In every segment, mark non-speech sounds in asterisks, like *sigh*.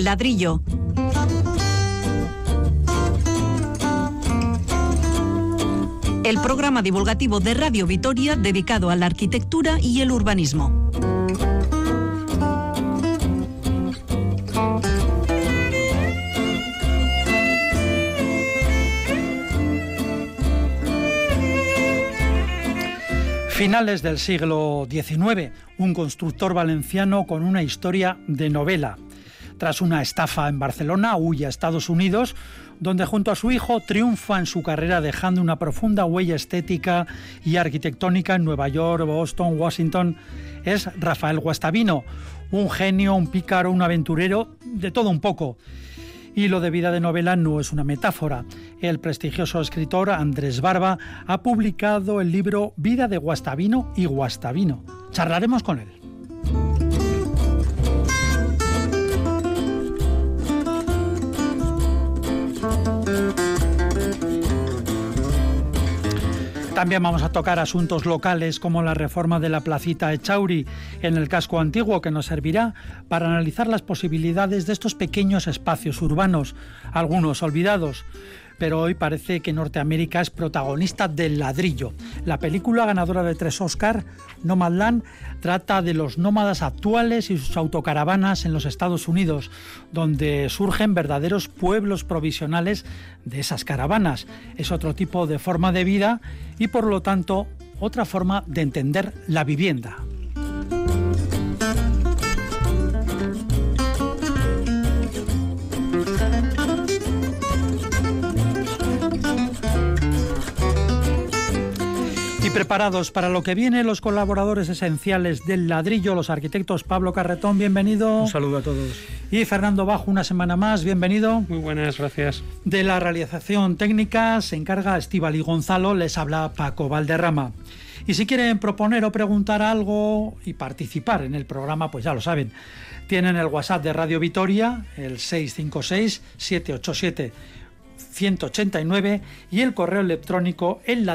El ladrillo. El programa divulgativo de Radio Vitoria dedicado a la arquitectura y el urbanismo. Finales del siglo XIX, un constructor valenciano con una historia de novela. Tras una estafa en Barcelona, huye a Estados Unidos, donde junto a su hijo triunfa en su carrera dejando una profunda huella estética y arquitectónica en Nueva York, Boston, Washington. Es Rafael Guastavino, un genio, un pícaro, un aventurero, de todo un poco. Y lo de vida de novela no es una metáfora. El prestigioso escritor Andrés Barba ha publicado el libro Vida de Guastavino y Guastavino. Charlaremos con él. También vamos a tocar asuntos locales como la reforma de la placita Echauri en el casco antiguo que nos servirá para analizar las posibilidades de estos pequeños espacios urbanos, algunos olvidados pero hoy parece que Norteamérica es protagonista del ladrillo. La película ganadora de tres Oscar, Nomadland, trata de los nómadas actuales y sus autocaravanas en los Estados Unidos, donde surgen verdaderos pueblos provisionales de esas caravanas. Es otro tipo de forma de vida y por lo tanto otra forma de entender la vivienda. Preparados para lo que viene, los colaboradores esenciales del ladrillo, los arquitectos Pablo Carretón, bienvenido. Un saludo a todos. Y Fernando Bajo, una semana más, bienvenido. Muy buenas, gracias. De la realización técnica se encarga y Gonzalo, les habla Paco Valderrama. Y si quieren proponer o preguntar algo y participar en el programa, pues ya lo saben. Tienen el WhatsApp de Radio Vitoria, el 656 787 189 y el correo electrónico el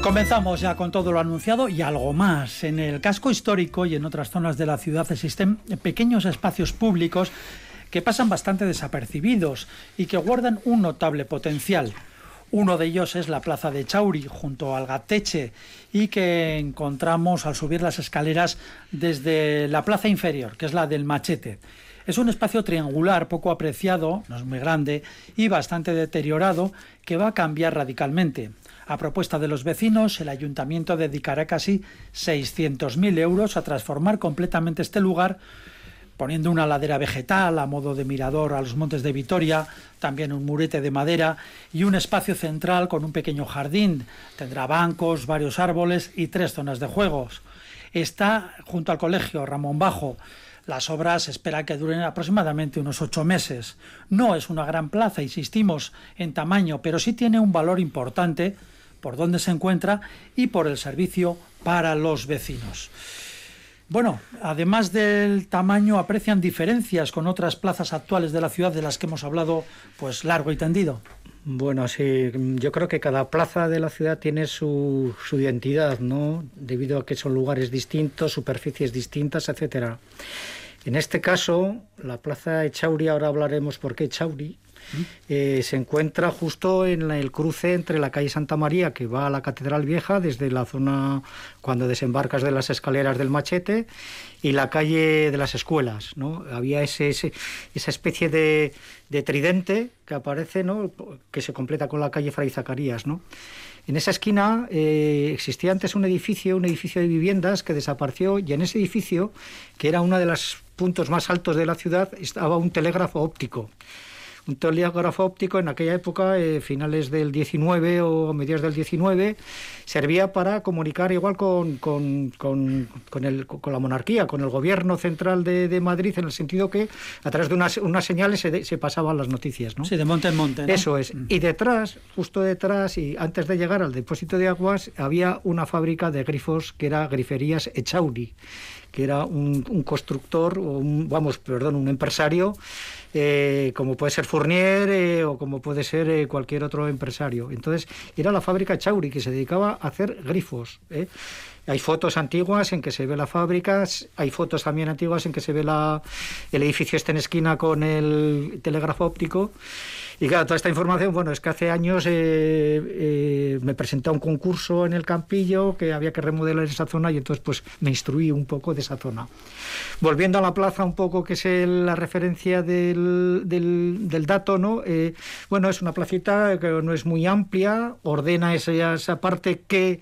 Comenzamos ya con todo lo anunciado y algo más. En el casco histórico y en otras zonas de la ciudad existen pequeños espacios públicos que pasan bastante desapercibidos y que guardan un notable potencial. Uno de ellos es la plaza de Chauri, junto al Gateche, y que encontramos al subir las escaleras desde la plaza inferior, que es la del Machete. Es un espacio triangular poco apreciado, no es muy grande, y bastante deteriorado, que va a cambiar radicalmente. A propuesta de los vecinos, el ayuntamiento dedicará casi 600.000 euros a transformar completamente este lugar poniendo una ladera vegetal a modo de mirador a los montes de Vitoria, también un murete de madera y un espacio central con un pequeño jardín. Tendrá bancos, varios árboles y tres zonas de juegos. Está junto al colegio Ramón Bajo. Las obras se espera que duren aproximadamente unos ocho meses. No es una gran plaza, insistimos, en tamaño, pero sí tiene un valor importante por dónde se encuentra y por el servicio para los vecinos. Bueno, además del tamaño, aprecian diferencias con otras plazas actuales de la ciudad de las que hemos hablado, pues largo y tendido. Bueno, sí, yo creo que cada plaza de la ciudad tiene su, su identidad, ¿no? Debido a que son lugares distintos, superficies distintas, etcétera. En este caso, la plaza Echauri, ahora hablaremos por qué Echauri, eh, se encuentra justo en el cruce entre la calle Santa María, que va a la Catedral Vieja, desde la zona cuando desembarcas de las escaleras del Machete, y la calle de las escuelas. ¿no? Había esa especie de, tridente que aparece, que se completa con la calle Fray Zacarías. ¿no? En esa esquina eh, existía antes un edificio, un edificio de viviendas que desapareció y en ese edificio, que era uno de los puntos más altos de la ciudad, estaba un telégrafo óptico Un telégrafo óptico en aquella época, eh, finales del 19 o mediados del 19, servía para comunicar igual con, con, con, el, con la monarquía, con el gobierno central de, de, Madrid, en el sentido que a través de unas, unas señales se, se, pasaban las noticias. ¿no? Sí, de monte en monte. Eso es. Mm. Y detrás, justo detrás, y antes de llegar al depósito de aguas, había una fábrica de grifos que era Griferías Echauri que era un, constructor, un, vamos, perdón, un empresario, eh, como puede ser Fournier eh, o como puede ser eh, cualquier otro empresario. Entonces, era la fábrica Chauri, que se dedicaba a hacer grifos. Hay fotos antiguas en que se ve la fábrica, hay fotos también antiguas en que se ve la, el edificio este en esquina con el telégrafo óptico. Y claro, toda esta información, bueno, es que hace años eh, eh, me presenté a un concurso en el Campillo que había que remodelar esa zona y entonces pues me instruí un poco de esa zona. Volviendo a la plaza un poco, que es la referencia del, del, dato, ¿no? Eh, bueno, es una placita que no es muy amplia, ordena esa, esa parte que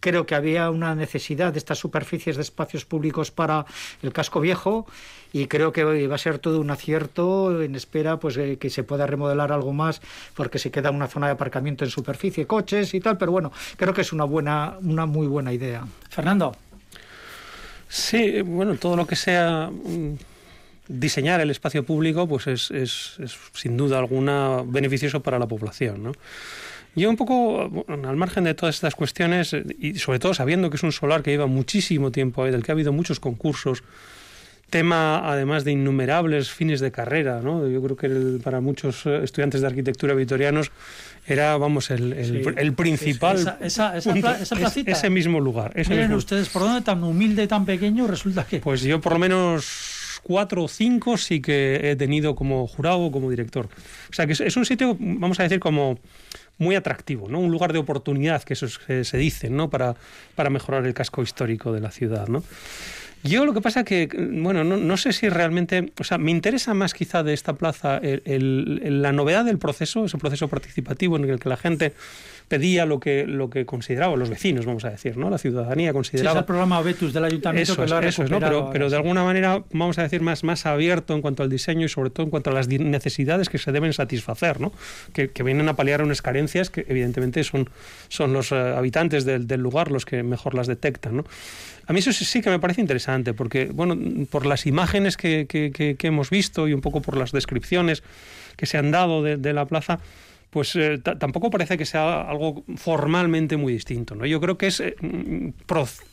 creo que había una necesidad de estas superficies de espacios públicos para el casco viejo y creo que va a ser todo un acierto en espera pues eh, que se pueda remodelar algo más porque se queda una zona de aparcamiento en superficie, coches y tal, pero bueno, creo que es una buena una muy buena idea. Fernando. Sí, bueno, todo lo que sea mm, diseñar el espacio público pues es, es, es sin duda alguna beneficioso para la población, ¿no? Yo un poco, al margen de todas estas cuestiones, y sobre todo sabiendo que es un solar que lleva muchísimo tiempo ahí, del que ha habido muchos concursos, tema además de innumerables fines de carrera, ¿no? Yo creo que para muchos eh, estudiantes de arquitectura vitorianos era, vamos, el, el, principal... Esa, esa, *laughs* placita. ese mismo lugar. Miren ustedes, ¿por dónde tan humilde, tan pequeño resulta que...? Pues yo por lo menos cuatro o cinco sí que he tenido como jurado o como director. O sea que es, un sitio, vamos a decir, como muy atractivo, ¿no? Un lugar de oportunidad, que eso se dice, ¿no? Para, para mejorar el casco histórico de la ciudad, ¿no? Yo lo que pasa que, bueno, no, sé si realmente, o sea, me interesa más quizá de esta plaza la novedad del proceso, ese proceso participativo en el que la gente pedía lo que, lo que consideraba, los vecinos, vamos a decir, ¿no? La ciudadanía consideraba... Sí, es el programa Betus del Ayuntamiento eso que es, ¿no? Pero, pero de alguna manera, vamos a decir, más, más abierto en cuanto al diseño y sobre todo en cuanto a las necesidades que se deben satisfacer, ¿no? Que, que vienen a paliar unas carencias que evidentemente son, son los eh, habitantes del, del lugar los que mejor las detectan, ¿no? A mí eso sí que me parece interesante, porque, bueno, por las imágenes que, que, que hemos visto y un poco por las descripciones que se han dado de, de la plaza, pues eh, tampoco parece que sea algo formalmente muy distinto. ¿no? Yo creo que es eh,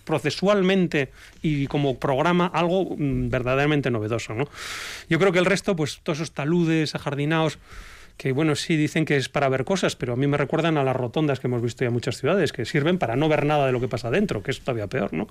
procesualmente y como programa algo mm, verdaderamente novedoso. ¿no? Yo creo que el resto, pues todos esos taludes ajardinados que bueno, sí dicen que es para ver cosas, pero a mí me recuerdan a las rotondas que hemos visto ya en muchas ciudades, que sirven para no ver nada de lo que pasa dentro, que es todavía peor, ¿no?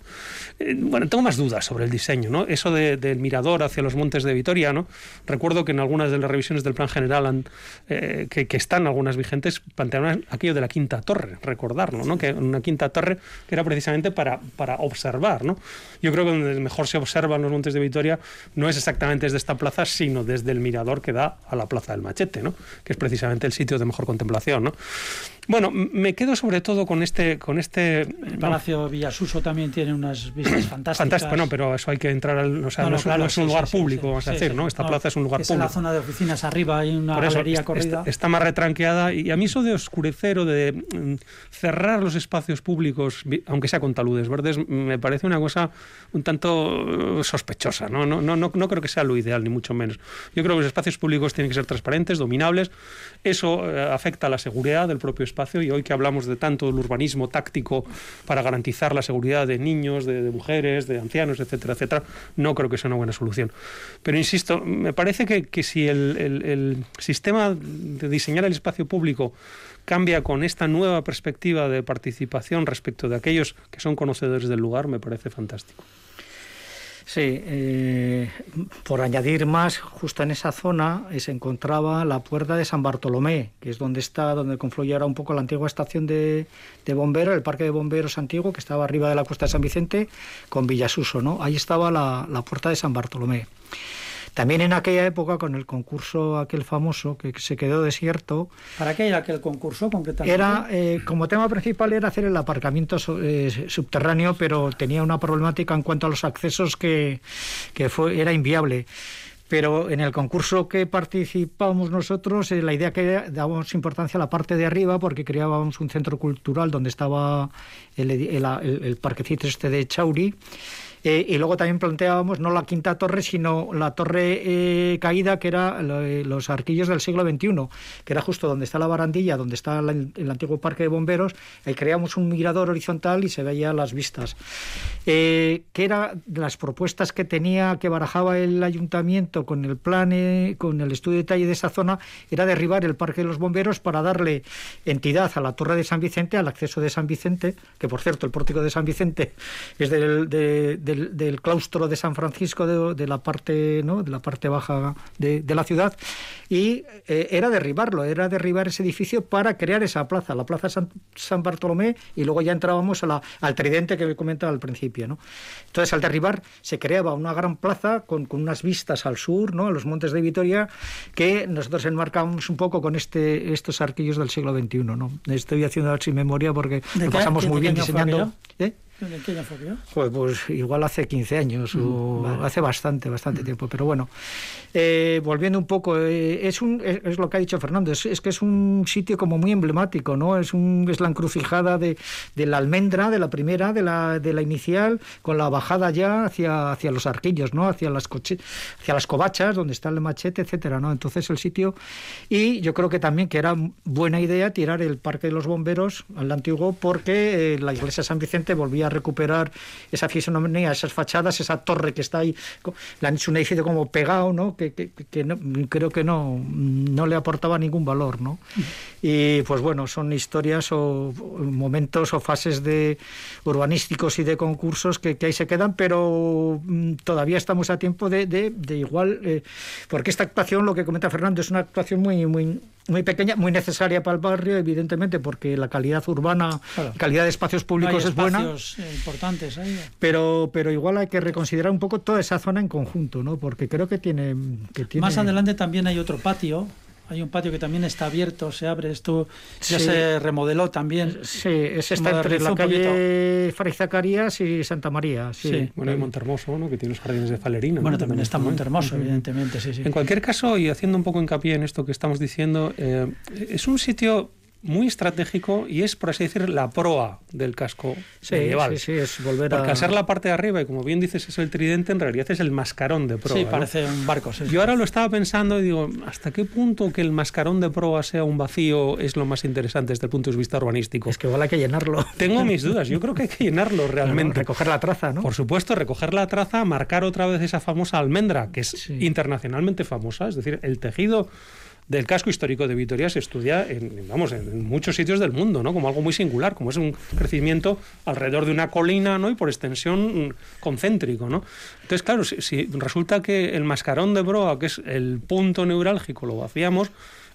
Eh, bueno, tengo más dudas sobre el diseño, ¿no? Eso del mirador hacia los montes de Vitoria, ¿no? Recuerdo que en algunas de las revisiones del plan general eh, que, están algunas vigentes plantearon aquello de la quinta torre, recordarlo, ¿no? Que una quinta torre que era precisamente para, para observar, ¿no? Yo creo que donde mejor se observan los montes de Vitoria no es exactamente desde esta plaza, sino desde el mirador que da a la plaza del Machete, ¿no? Que es precisamente el sitio de mejor contemplación. ¿no? Bueno, me quedo sobre todo con este... Con este el Palacio Villasuso también tiene unas vistas fantásticas. Fantástico, no, pero eso hay que entrar al... O sea, no, es, un lugar público, vamos a decir, ¿no? Esta plaza es un lugar público. En la zona de oficinas arriba hay una galería corrida. Está, más retranqueada y a mí eso de oscurecer o de mm, cerrar los espacios públicos, aunque sea con taludes verdes, me parece una cosa un tanto uh, sospechosa, ¿no? No, no, no, no creo que sea lo ideal, ni mucho menos. Yo creo que los espacios públicos tienen que ser transparentes, dominables. Eso eh, afecta a la seguridad del propio espacio y hoy que hablamos de tanto del urbanismo táctico para garantizar la seguridad de niños, de, mujeres, de ancianos, etcétera, etcétera, no creo que sea una buena solución. Pero insisto, me parece que, que si el, el sistema de diseñar el espacio público cambia con esta nueva perspectiva de participación respecto de aquellos que son conocedores del lugar, me parece fantástico. Sí, eh, por añadir más, justo en esa zona eh, se encontraba la puerta de San Bartolomé, que es donde está, donde confluye ahora un poco la antigua estación de, bomberos, el parque de bomberos antiguo, que estaba arriba de la costa de San Vicente, con Villasuso, ¿no? Ahí estaba la puerta de San Bartolomé. También en aquella época, con el concurso aquel famoso que se quedó desierto. ¿Para qué era aquel concurso concretamente? Era, eh, como tema principal era hacer el aparcamiento eh, subterráneo, pero tenía una problemática en cuanto a los accesos que, que fue, era inviable pero en el concurso que participamos nosotros, eh, la idea que dábamos importancia a la parte de arriba porque creábamos un centro cultural donde estaba el, el, el parquecito este de Chauri eh, y luego también planteábamos no la quinta torre, sino la torre eh, caída, que era eh, los arquillos del siglo XXI, que era justo donde está la barandilla, donde está el antiguo parque de bomberos. Ahí creamos un mirador horizontal y se veía las vistas. que era las propuestas que tenía, que barajaba el ayuntamiento con el plan, con el estudio de detalle de esa zona, era derribar el parque de los bomberos para darle entidad a la torre de San Vicente, al acceso de San Vicente, que por cierto el pórtico de San Vicente es del, de del, claustro de San Francisco de, la parte no de la parte baja de, la ciudad y eh, era derribarlo era derribar ese edificio para crear esa plaza la plaza San, San Bartolomé y luego ya entrábamos a la, al tridente que comentaba al principio no entonces al derribar se creaba una gran plaza con, con unas vistas al sur no a los montes de Vitoria que nosotros enmarcamos un poco con este estos arquillos del siglo XXI no estoy haciendo sin memoria porque lo pasamos muy bien diseñando ¿Eh? ¿De qué año fue? Pues, igual hace 15 años, o mm, hace bastante, bastante mm. tiempo. Pero bueno, eh, volviendo un poco, eh, es, un, es, lo que ha dicho Fernando, es, que es un sitio como muy emblemático, ¿no? Es, un, es la encrucijada de, de la almendra, de la primera, de la, de la inicial, con la bajada ya hacia, hacia los arquillos, ¿no? Hacia las, coche, hacia las covachas, donde está el machete, etcétera, ¿no? Entonces el sitio... Y yo creo que también que era buena idea tirar el Parque de los Bomberos al antiguo porque la iglesia San Vicente volvía a recuperar esa fisonomía, esas fachadas, esa torre que está ahí, le han hecho un edificio como pegado, ¿no? Que, que, no, creo que no, no le aportaba ningún valor, ¿no? Y pues bueno, son historias o momentos o fases de urbanísticos y de concursos que, ahí se quedan, pero mm, todavía estamos a tiempo de, de, igual, eh, porque esta actuación, lo que comenta Fernando, es una actuación muy, muy, muy pequeña, muy necesaria para el barrio, evidentemente, porque la calidad urbana, calidad de espacios públicos es buena. Importantes ahí. Pero, pero igual hay que reconsiderar un poco toda esa zona en conjunto, ¿no? Porque creo que tiene, que tiene... Más adelante también hay otro patio hay un patio que también está abierto, se abre, esto ya se remodeló también. Sí, es está entre la calle Fray Zacarías y Santa María. Sí. Bueno, hay Montermoso, ¿no? que tiene los jardines de Falerina. Bueno, también está Montermoso, evidentemente, sí, sí. En cualquier caso, y haciendo un poco hincapié en esto que estamos diciendo, eh, es un sitio muy estratégico y es, por así decir, la proa del casco sí, medieval. Sí, sí, es volver Porque al ser la parte de arriba, y como bien dices, es el tridente, en realidad es el mascarón de proa. Sí, parece un barco. Yo ahora lo estaba pensando y digo, ¿hasta qué punto que el mascarón de proa sea un vacío es lo más interesante desde el punto de vista urbanístico? Es que igual hay que llenarlo. Tengo mis dudas, yo creo que hay que llenarlo realmente. recoger la traza, ¿no? Por supuesto, recoger la traza, marcar otra vez esa famosa almendra, que es internacionalmente famosa, es decir, el tejido del casco histórico de Vitoria se estudia en, vamos, en muchos sitios del mundo, ¿no? Como algo muy singular, como es un crecimiento alrededor de una colina, ¿no? Y por extensión mm, concéntrico, ¿no? Entonces, claro, si, resulta que el mascarón de Broa, que es el punto neurálgico, lo vaciamos,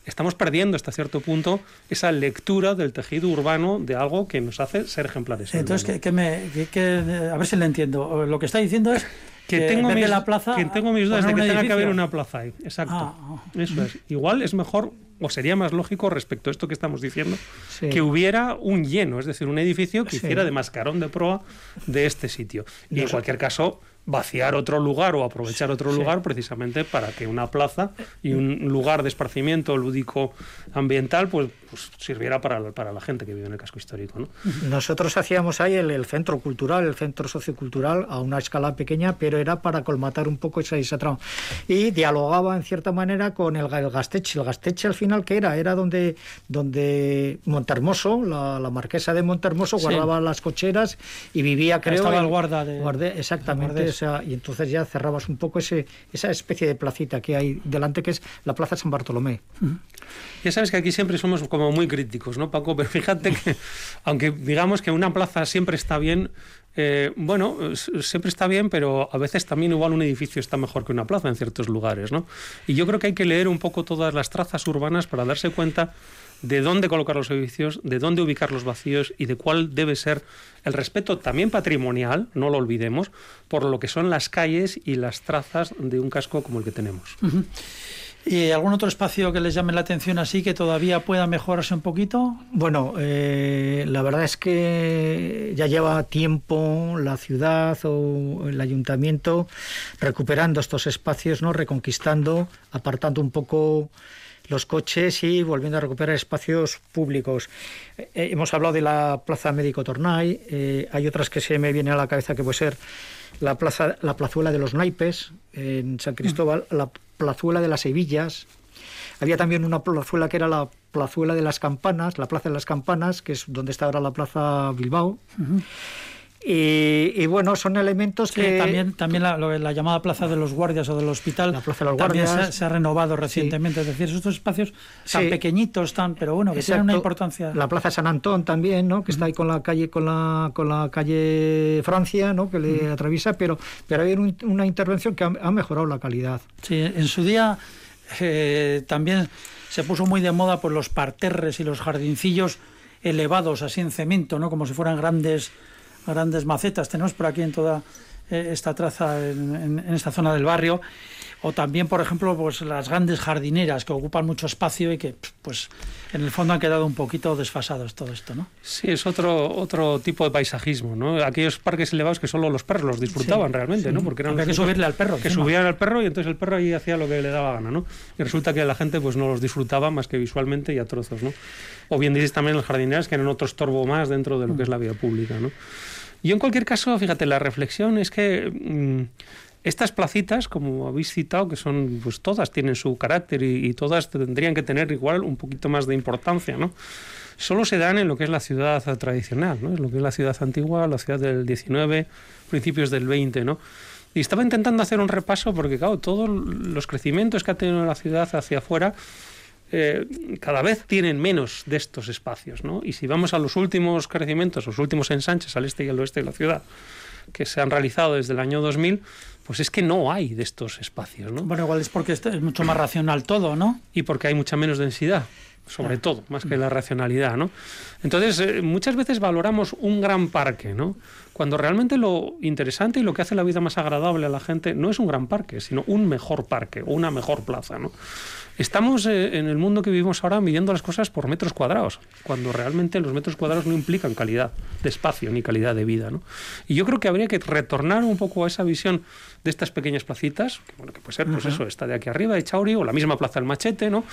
estamos perdiendo hasta cierto punto esa lectura del tejido urbano de algo que nos hace ser ejemplares. Entonces, que, me, a ver si le entiendo. Lo que está diciendo es que, tengo mis, la plaza, que tengo mis dudas de que tenga que haber una plaza ahí. Exacto. Ah, ah. Eso es. Igual es mejor o sería más lógico respecto a esto que estamos diciendo, que hubiera un lleno, es decir, un edificio que hiciera de mascarón de proa de este sitio. Y en cualquier caso, vaciar otro lugar o aprovechar otro lugar precisamente para que una plaza y un lugar de esparcimiento lúdico ambiental pues, pues sirviera para, para, la gente que vive en el casco histórico. ¿no? Nosotros hacíamos ahí el, centro cultural, el centro sociocultural a una escala pequeña, pero era para colmatar un poco esa, esa trama. Y dialogaba en cierta manera con el, el Gasteche. El Gasteche al final, ¿qué era? Era donde, donde Montermoso, la, la marquesa de Montermoso, guardaba las cocheras y vivía, creo... Estaba el guarda de... exactamente y entonces ya cerrabas un poco ese, esa especie de placita que hay delante, que es la Plaza San Bartolomé. Ya sabes que aquí siempre somos como muy críticos, ¿no, Paco? Pero fíjate que, *laughs* aunque digamos que una plaza siempre está bien, eh, bueno, siempre está bien, pero a veces también igual un edificio está mejor que una plaza en ciertos lugares, ¿no? Y yo creo que hay que leer un poco todas las trazas urbanas para darse cuenta de dónde colocar los edificios, de dónde ubicar los vacíos y de cuál debe ser el respeto también patrimonial, no lo olvidemos, por lo que son las calles y las trazas de un casco como el que tenemos. ¿Y algún otro espacio que les llame la atención así que todavía pueda mejorarse un poquito? Bueno, eh, la verdad es que ya lleva tiempo la ciudad o el ayuntamiento recuperando estos espacios, ¿no? reconquistando, apartando un poco los coches y volviendo a recuperar espacios públicos. Eh, hemos hablado de la Plaza Médico Tornay, eh, hay otras que se me vienen a la cabeza que puede ser la plaza, la plazuela de los naipes en San Cristóbal, la plazuela de las Sevillas. Había también una plazuela que era la plazuela de las campanas, la plaza de las campanas, que es donde está ahora la plaza Bilbao. Y, bueno, son elementos que... También, también la, llamada Plaza de los Guardias o del Hospital la plaza de los guardias, se, ha, renovado recientemente. Es decir, estos espacios tan pequeñitos, tan, pero bueno, que tienen una importancia... La Plaza San Antón también, ¿no? que está ahí con la calle con la, con la calle Francia, ¿no? que le atraviesa, pero, pero hay una intervención que ha, mejorado la calidad. Sí, en su día eh, también se puso muy de moda por los parterres y los jardincillos elevados así en cemento, ¿no? como si fueran grandes grandes macetas tenemos por aquí en toda eh, esta traza, en, esta zona del barrio. O también, por ejemplo, pues las grandes jardineras que ocupan mucho espacio y que, pues, en el fondo han quedado un poquito desfasados todo esto, ¿no? Sí, es otro otro tipo de paisajismo, ¿no? Aquellos parques elevados que solo los perros los disfrutaban realmente, ¿no? Porque eran que subirle al perro. Que subían al perro y entonces el perro ahí hacía lo que le daba gana, ¿no? Y resulta que la gente pues no los disfrutaba más que visualmente y a trozos, ¿no? O bien dices también las jardineras que eran otro estorbo más dentro de lo que es la vida pública, ¿no? Yo en cualquier caso, fíjate, la reflexión es que mm, estas placitas, como habéis citado, que son, pues todas tienen su carácter y, todas tendrían que tener igual un poquito más de importancia, ¿no? Solo se dan en lo que es la ciudad tradicional, ¿no? En lo que es la ciudad antigua, la ciudad del 19, principios del 20, ¿no? Y estaba intentando hacer un repaso porque, claro, todos los crecimientos que ha tenido la ciudad hacia afuera eh, cada vez tienen menos de estos espacios. ¿no? Y si vamos a los últimos crecimientos, los últimos ensanches al este y al oeste de la ciudad, que se han realizado desde el año 2000, pues es que no hay de estos espacios. ¿no? Bueno, igual es porque es mucho más racional todo, ¿no? Y porque hay mucha menos densidad sobre todo, más que la racionalidad, ¿no? Entonces, eh, muchas veces valoramos un gran parque, ¿no? Cuando realmente lo interesante y lo que hace la vida más agradable a la gente no es un gran parque, sino un mejor parque o una mejor plaza, ¿no? Estamos eh, en el mundo que vivimos ahora midiendo las cosas por metros cuadrados, cuando realmente los metros cuadrados no implican calidad de espacio ni calidad de vida. ¿no? Y yo creo que habría que retornar un poco a esa visión de estas pequeñas placitas, que, bueno, que puede ser, pues eso, esta de aquí arriba, de Chauri, o la misma Plaza del Machete, ¿no?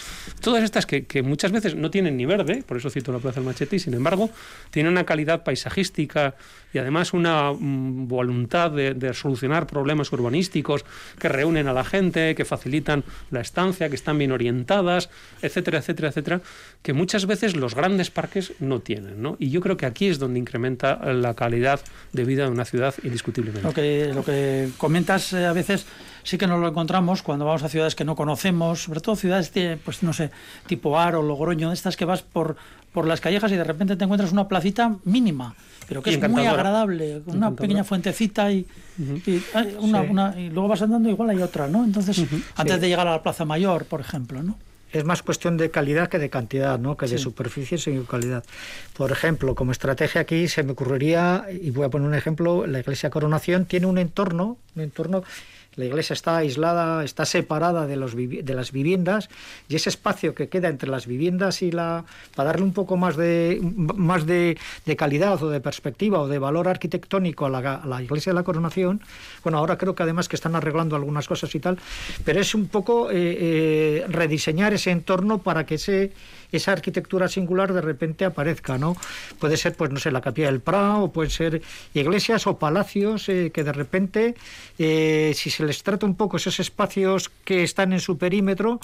Todas estas que, muchas veces no tienen ni verde, por eso cito la Plaza del Machete, y sin embargo tienen una calidad paisajística y además una mm, voluntad de, de, solucionar problemas urbanísticos que reúnen a la gente, que facilitan la estancia, que están bien orientadas, etcétera, etcétera, etcétera, que muchas veces los grandes parques no tienen, ¿no? Y yo creo que aquí es donde incrementa la calidad de vida de una ciudad indiscutiblemente. Lo que, lo que eh, a veces sí que nos lo encontramos cuando vamos a ciudades que no conocemos, sobre todo ciudades, de, pues no sé, tipo Aro, Logroño, estas que vas por, por las callejas y de repente te encuentras una placita mínima, pero que es muy agradable, con una pequeña fuentecita y, una, y, luego vas andando igual hay otra, ¿no? Entonces, antes de llegar a la Plaza Mayor, por ejemplo, ¿no? Es más cuestión de calidad que de cantidad, ¿no? que de superficie y calidad. Por ejemplo, como estrategia aquí se me ocurriría, y voy a poner un ejemplo, la iglesia Coronación tiene un entorno, un entorno la iglesia está aislada, está separada de, de las viviendas y ese espacio que queda entre las viviendas y la... para darle un poco más de, más de, calidad o de perspectiva o de valor arquitectónico a la, iglesia de la coronación, bueno, ahora creo que además que están arreglando algunas cosas y tal, pero es un poco eh, eh, rediseñar ese entorno para que ese esa arquitectura singular de repente aparezca, ¿no? Puede ser, pues no sé, la capilla del Prado, o pueden ser iglesias o palacios eh, que de repente, eh, si se les trata un poco esos espacios que están en su perímetro,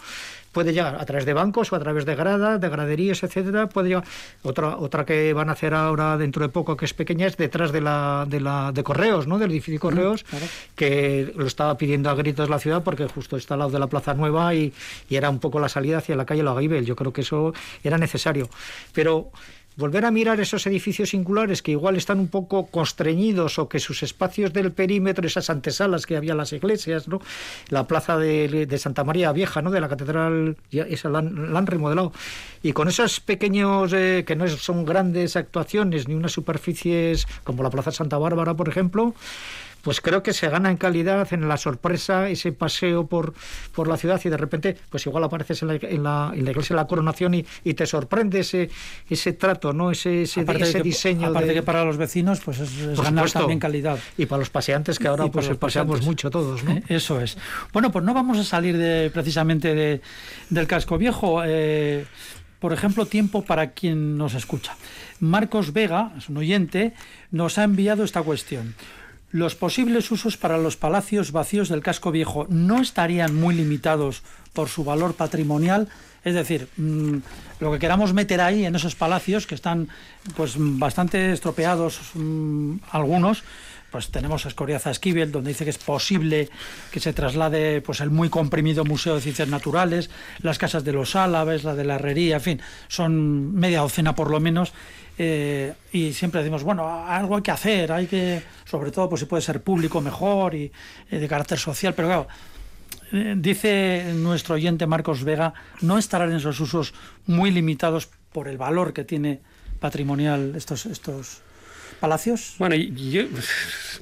puede llegar a través de bancos o a través de gradas, de graderías, etcétera, puede llegar otra otra que van a hacer ahora dentro de poco que es pequeña es detrás de la de la de correos, ¿no? del edificio correos que lo estaba pidiendo a gritos la ciudad porque justo está al lado de la Plaza Nueva y, y era un poco la salida hacia la calle Lagaibel. Yo creo que eso era necesario, pero volver a mirar esos edificios singulares que igual están un poco constreñidos o que sus espacios del perímetro, esas antesalas que había en las iglesias, ¿no? la plaza de, Santa María Vieja, ¿no? de la catedral, esa la, han remodelado. Y con esos pequeños, eh, que no son grandes actuaciones, ni unas superficies como la plaza Santa Bárbara, por ejemplo, pues creo que se gana en calidad en la sorpresa, ese paseo por, por la ciudad y de repente, pues igual apareces en la, en la, iglesia de la coronación y, y, te sorprende ese, ese trato, ¿no? ese, ese, ese diseño. Aparte que para los vecinos, pues es, ganar también calidad. Y para los paseantes, que ahora pues paseamos mucho todos, ¿no? *laughs* Eso es. Bueno, pues no vamos a salir de, precisamente de, del casco viejo. Eh, por ejemplo, tiempo para quien nos escucha. Marcos Vega, es un oyente, nos ha enviado esta cuestión. Los posibles usos para los palacios vacíos del casco viejo no estarían muy limitados por su valor patrimonial, es decir, mm, lo que queramos meter ahí en esos palacios que están pues bastante estropeados mm, algunos, pues tenemos Escoriaza Esquivel, donde dice que es posible que se traslade pues el muy comprimido Museo de Ciencias Naturales, las casas de los Álaves, la de la Herrería, en fin, son media docena por lo menos. Eh, y siempre decimos, bueno, algo hay que hacer, hay que, sobre todo, pues si puede ser público mejor y eh, de carácter social, pero claro, eh, dice nuestro oyente Marcos Vega, no estarán en esos usos muy limitados por el valor que tiene patrimonial estos, estos palacios? Bueno, yo,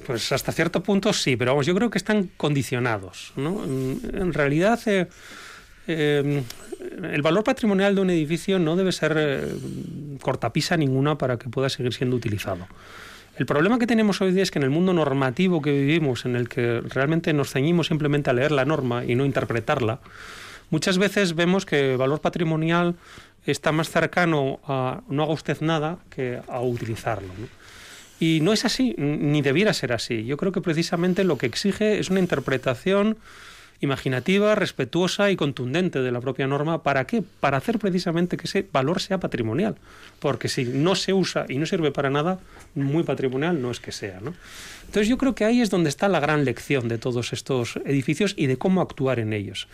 pues hasta cierto punto sí, pero vamos, yo creo que están condicionados. ¿no? En realidad, eh, eh, el valor patrimonial de un edificio no debe ser eh, cortapisa ninguna para que pueda seguir siendo utilizado. El problema que tenemos hoy día es que en el mundo normativo que vivimos, en el que realmente nos ceñimos simplemente a leer la norma y no interpretarla, muchas veces vemos que el valor patrimonial está más cercano a no haga usted nada que a utilizarlo. ¿no? Y no es así, ni debiera ser así. Yo creo que precisamente lo que exige es una interpretación imaginativa, respetuosa y contundente de la propia norma. ¿Para qué? Para hacer precisamente que ese valor sea patrimonial. Porque si no se usa y no sirve para nada, muy patrimonial no es que sea. ¿no? Entonces yo creo que ahí es donde está la gran lección de todos estos edificios y de cómo actuar en ellos.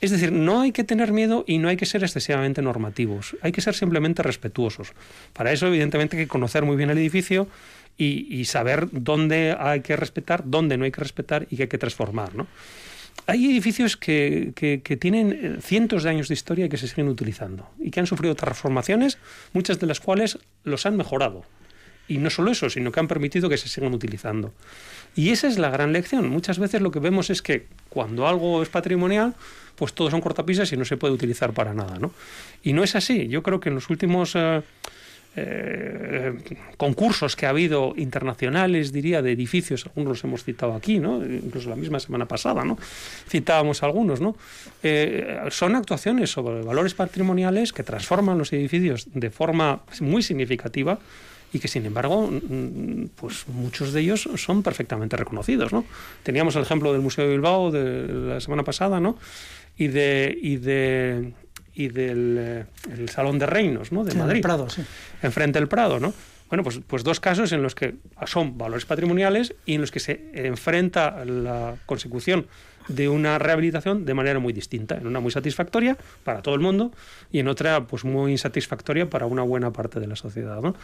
Es decir, no hay que tener miedo y no hay que ser excesivamente normativos, hay que ser simplemente respetuosos. Para eso, evidentemente, hay que conocer muy bien el edificio y, saber dónde hay que respetar, dónde no hay que respetar y qué hay que transformar. ¿no? Hay edificios que, que, tienen eh, cientos de años de historia y que se siguen utilizando y que han sufrido transformaciones, muchas de las cuales los han mejorado. Y no solo eso, sino que han permitido que se sigan utilizando. Y esa es la gran lección. Muchas veces lo que vemos es que cuando algo es patrimonial, pues todos son cortapisas y no se puede utilizar para nada, ¿no? Y no es así. Yo creo que en los últimos eh, eh, concursos que ha habido internacionales, diría, de edificios, algunos los hemos citado aquí. Incluso la misma semana pasada, ¿no? Citábamos algunos, ¿no? Eh, son actuaciones sobre valores patrimoniales que transforman los edificios de forma muy significativa y que sin embargo pues muchos de ellos son perfectamente reconocidos ¿no? teníamos el ejemplo del Museo de Bilbao de la semana pasada ¿no? y de, y de y del eh, el Salón de Reinos ¿no? de Madrid. Prado, sí. Enfrente del Prado, ¿no? Bueno, pues, pues dos casos en los que son valores patrimoniales y en los que se enfrenta la consecución de una rehabilitación de manera muy distinta, en una muy satisfactoria para todo el mundo y en otra pues muy insatisfactoria para una buena parte de la sociedad. ¿no?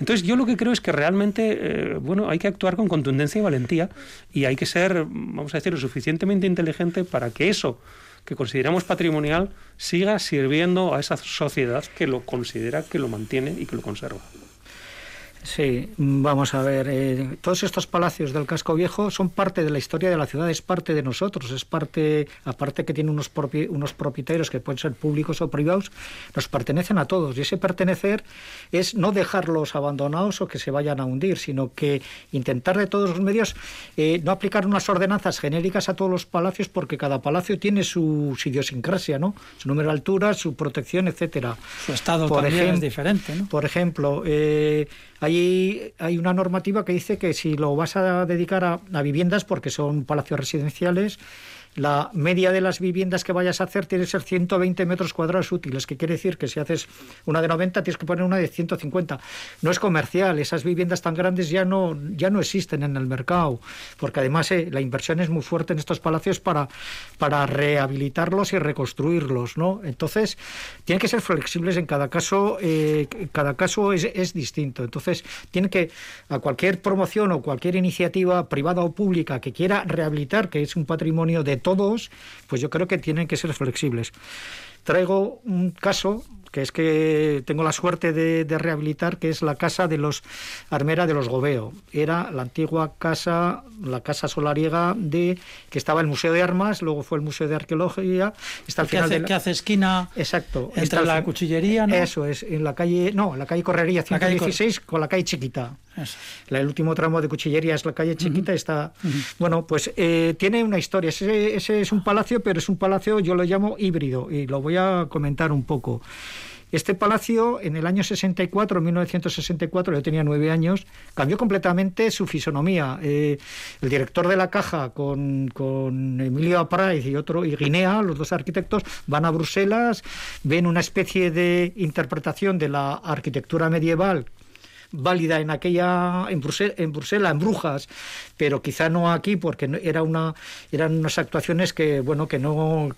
Entonces yo lo que creo es que realmente eh, bueno, hay que actuar con contundencia y valentía y hay que ser, vamos a decir, lo suficientemente inteligente para que eso que consideramos patrimonial siga sirviendo a esa sociedad que lo considera, que lo mantiene y que lo conserva. Sí, vamos a ver, eh, todos estos palacios del casco viejo son parte de la historia de la ciudad, es parte de nosotros, es parte, aparte que tiene unos, unos propietarios que pueden ser públicos o privados, nos pertenecen a todos y ese pertenecer es no dejarlos abandonados o que se vayan a hundir, sino que intentar de todos los medios eh, no aplicar unas ordenanzas genéricas a todos los palacios porque cada palacio tiene su, idiosincrasia, ¿no? Su número de altura, su protección, etcétera. Su estado también es diferente, ¿no? Por ejemplo, eh, hay, hay una normativa que dice que si lo vas a dedicar a, a viviendas, porque son palacios residenciales, la media de las viviendas que vayas a hacer tiene que ser 120 metros cuadrados útiles, que quiere decir que si haces una de 90 tienes que poner una de 150. No es comercial, esas viviendas tan grandes ya no, ya no existen en el mercado, porque además eh, la inversión es muy fuerte en estos palacios para, para rehabilitarlos y reconstruirlos. ¿no? Entonces, tienen que ser flexibles en cada caso, eh, cada caso es, es distinto. Entonces, tiene que, a cualquier promoción o cualquier iniciativa privada o pública que quiera rehabilitar, que es un patrimonio de todos, pues yo creo que tienen que ser flexibles. Traigo un caso que es que tengo la suerte de, rehabilitar, que es la casa de los Armera de los Gobeo. Era la antigua casa, la casa solariega de que estaba el Museo de Armas, luego fue el Museo de Arqueología. Está al final hace, que hace esquina Exacto. entre la cuchillería, ¿no? Eso es, en la calle, no, en la calle Correría 116 con la calle Chiquita. el último tramo de cuchillería es la calle Chiquita. Está, bueno, pues eh, tiene una historia. Ese, ese es un palacio, pero es un palacio, yo lo llamo híbrido y lo voy a comentar un poco. Este palacio, en el año 64, 1964, yo tenía nueve años, cambió completamente su fisonomía. Eh, el director de la caja, con, con Emilio Apraiz y otro, y Guinea, los dos arquitectos, van a Bruselas, ven una especie de interpretación de la arquitectura medieval válida en aquella en, en Bruselas, en Brujas, pero quizá no aquí porque era una eran unas actuaciones que bueno que no,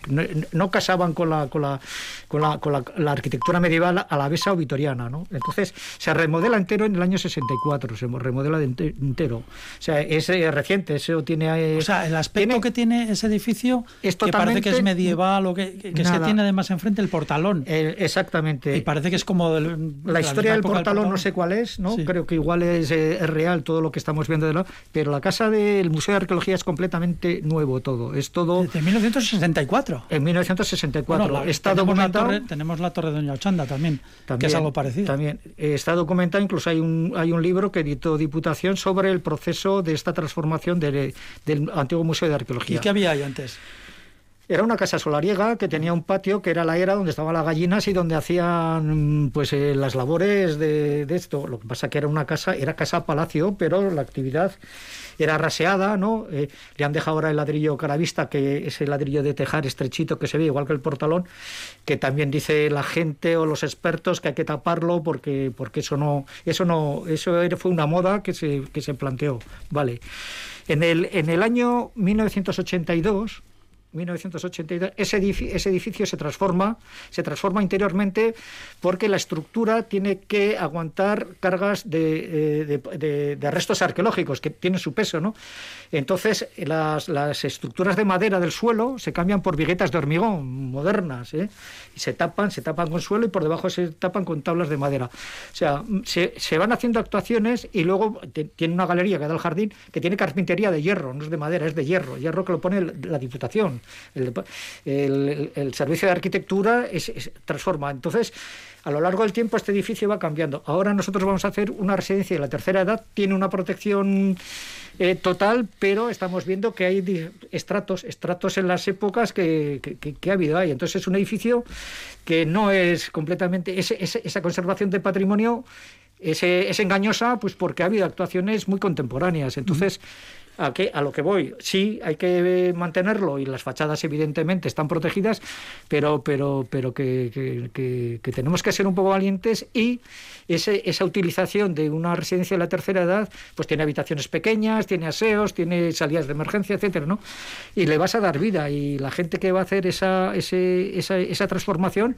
no, casaban con la con la con la, con la, arquitectura medieval a la besa o vitoriana, ¿no? Entonces se remodela entero en el año 64, se remodela entero. O sea, es eh, reciente, eso tiene eh, O sea, el aspecto que tiene ese edificio es que parece que es medieval o que, que, se tiene además enfrente el portalón. exactamente. Y parece que es como la historia del portalón, no sé cuál es, ¿no? Creo que igual eh, es, real todo lo que estamos viendo de lo, pero la casa del Museo de Arqueología es completamente nuevo todo. Es todo. De 1964. En 1964. está tenemos documentado. La torre, tenemos la Torre de Doña Ochanda también, que es algo parecido. También está documentado, incluso hay un, hay un libro que editó Diputación sobre el proceso de esta transformación del antiguo Museo de Arqueología. ¿Y qué había ahí antes? Era una casa solariega que tenía un patio que era la era donde estaban las gallinas y donde hacían pues eh, las labores de, esto. Lo que pasa que era una casa, era casa palacio, pero la actividad era raseada, ¿no? Eh, le han dejado ahora el ladrillo caravista, que es el ladrillo de tejar estrechito que se ve igual que el portalón, que también dice la gente o los expertos que hay que taparlo porque porque eso no eso no eso fue una moda que se que se planteó, vale. En el en el año 1982 1982, ese edificio, ese edificio se transforma, se transforma interiormente porque la estructura tiene que aguantar cargas de, eh, de, restos arqueológicos que tienen su peso, ¿no? Entonces las, las, estructuras de madera del suelo se cambian por viguetas de hormigón modernas, ¿eh? y se tapan, se tapan con suelo y por debajo se tapan con tablas de madera. O sea, se, se van haciendo actuaciones y luego tiene una galería que da al jardín que tiene carpintería de hierro, no es de madera, es de hierro, hierro que lo pone la Diputación. El, servicio de arquitectura transforma. Entonces, a lo largo del tiempo este edificio va cambiando. Ahora nosotros vamos a hacer una residencia de la tercera edad, tiene una protección eh, total, pero estamos viendo que hay estratos, estratos en las épocas que, ha habido ahí. Entonces es un edificio que no es completamente, esa conservación de patrimonio es, es, engañosa pues porque ha habido actuaciones muy contemporáneas. Entonces, a, lo que voy. Sí, hay que mantenerlo y las fachadas evidentemente están protegidas, pero, pero, pero que, que, tenemos que ser un poco valientes y ese, esa utilización de una residencia de la tercera edad, pues tiene habitaciones pequeñas, tiene aseos, tiene salidas de emergencia, etcétera, ¿no? Y le vas a dar vida y la gente que va a hacer esa, ese, esa, esa transformación,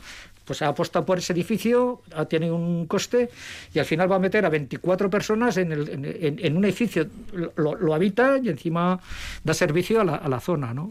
pues ha apostado por ese edificio, tiene un coste y al final va a meter a 24 personas en, el, en, en un edificio, lo, lo habita y encima da servicio a la, a la zona, ¿no?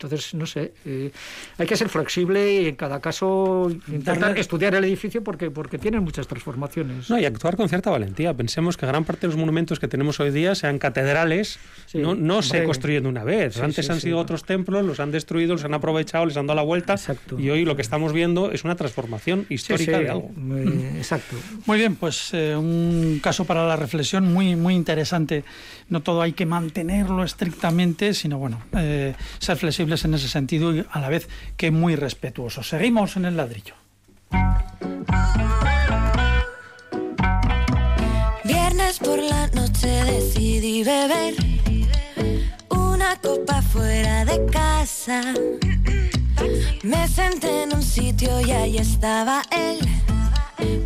Entonces, no sé, eh, hay que ser flexible y en cada caso intentar estudiar el edificio porque, porque tienen muchas transformaciones. No, y actuar con cierta valentía. Pensemos que gran parte de los monumentos que tenemos hoy día, sean catedrales, no, no se construyen de una vez. Antes han sido otros templos, los han destruido, los han aprovechado, les han dado la vuelta. Y hoy lo que estamos viendo es una transformación histórica de algo. exacto. Muy bien, pues eh, un caso para la reflexión muy, muy interesante. No todo hay que mantenerlo estrictamente, sino bueno, eh, ser flexible en ese sentido y a la vez que muy respetuosos. Seguimos en el ladrillo. Viernes por la noche decidí beber copa fuera de casa. Me senté en un sitio y ahí estaba él,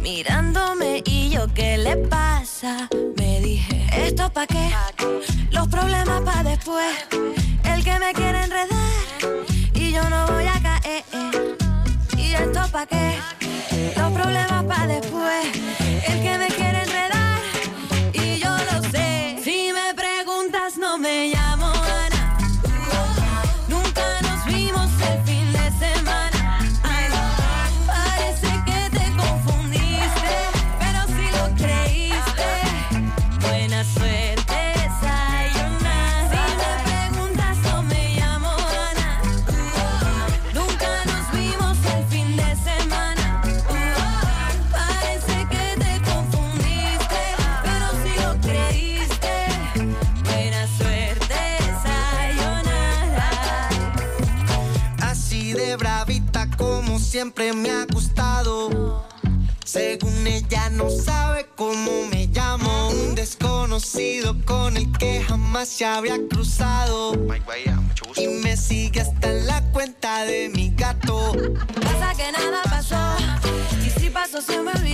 mirándome y yo, ¿qué le pasa? Me dije, ¿esto pa' qué? Los problemas pa' después el que me quiere enredar y yo no voy a caer. ¿Y esto pa' qué? Los problemas pa' después. El que me quiere siempre me ha gustado. Según ella no sabe cómo me llamo. Un desconocido con el que jamás se había cruzado. Y me sigue hasta en la cuenta de mi gato. Pasa que nada pasó. Y si pasó se me olvidó.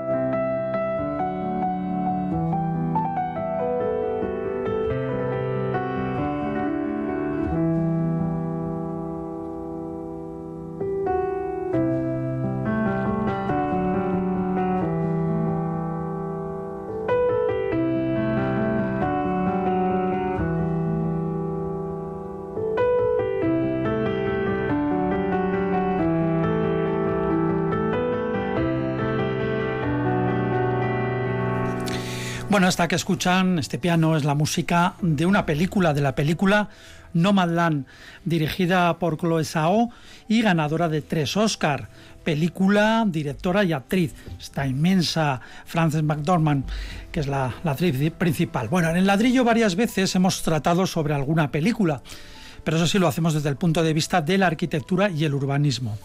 Bueno, esta que escuchan, este piano es la música de una película, de la película Nomadland, dirigida por Chloe Zhao y ganadora de tres Oscar. Película, directora y actriz. Esta inmensa Frances McDormand, que es la, la actriz principal. Bueno, en el ladrillo varias veces hemos tratado sobre alguna película, pero eso sí lo hacemos desde el punto de vista de la arquitectura y el urbanismo.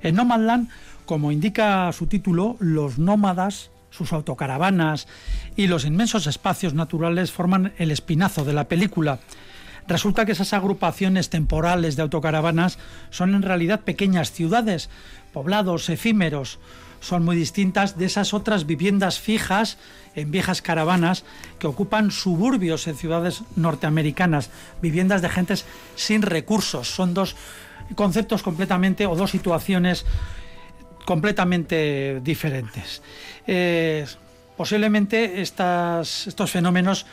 En Nomadland, como indica su título, los nómadas sus autocaravanas y los inmensos espacios naturales forman el espinazo de la película. Resulta que esas agrupaciones temporales de autocaravanas son en realidad pequeñas ciudades, poblados efímeros. Son muy distintas de esas otras viviendas fijas en viejas caravanas que ocupan suburbios en ciudades norteamericanas, viviendas de gentes sin recursos. Son dos conceptos completamente o dos situaciones completamente diferentes. Eh, posiblemente estos fenómenos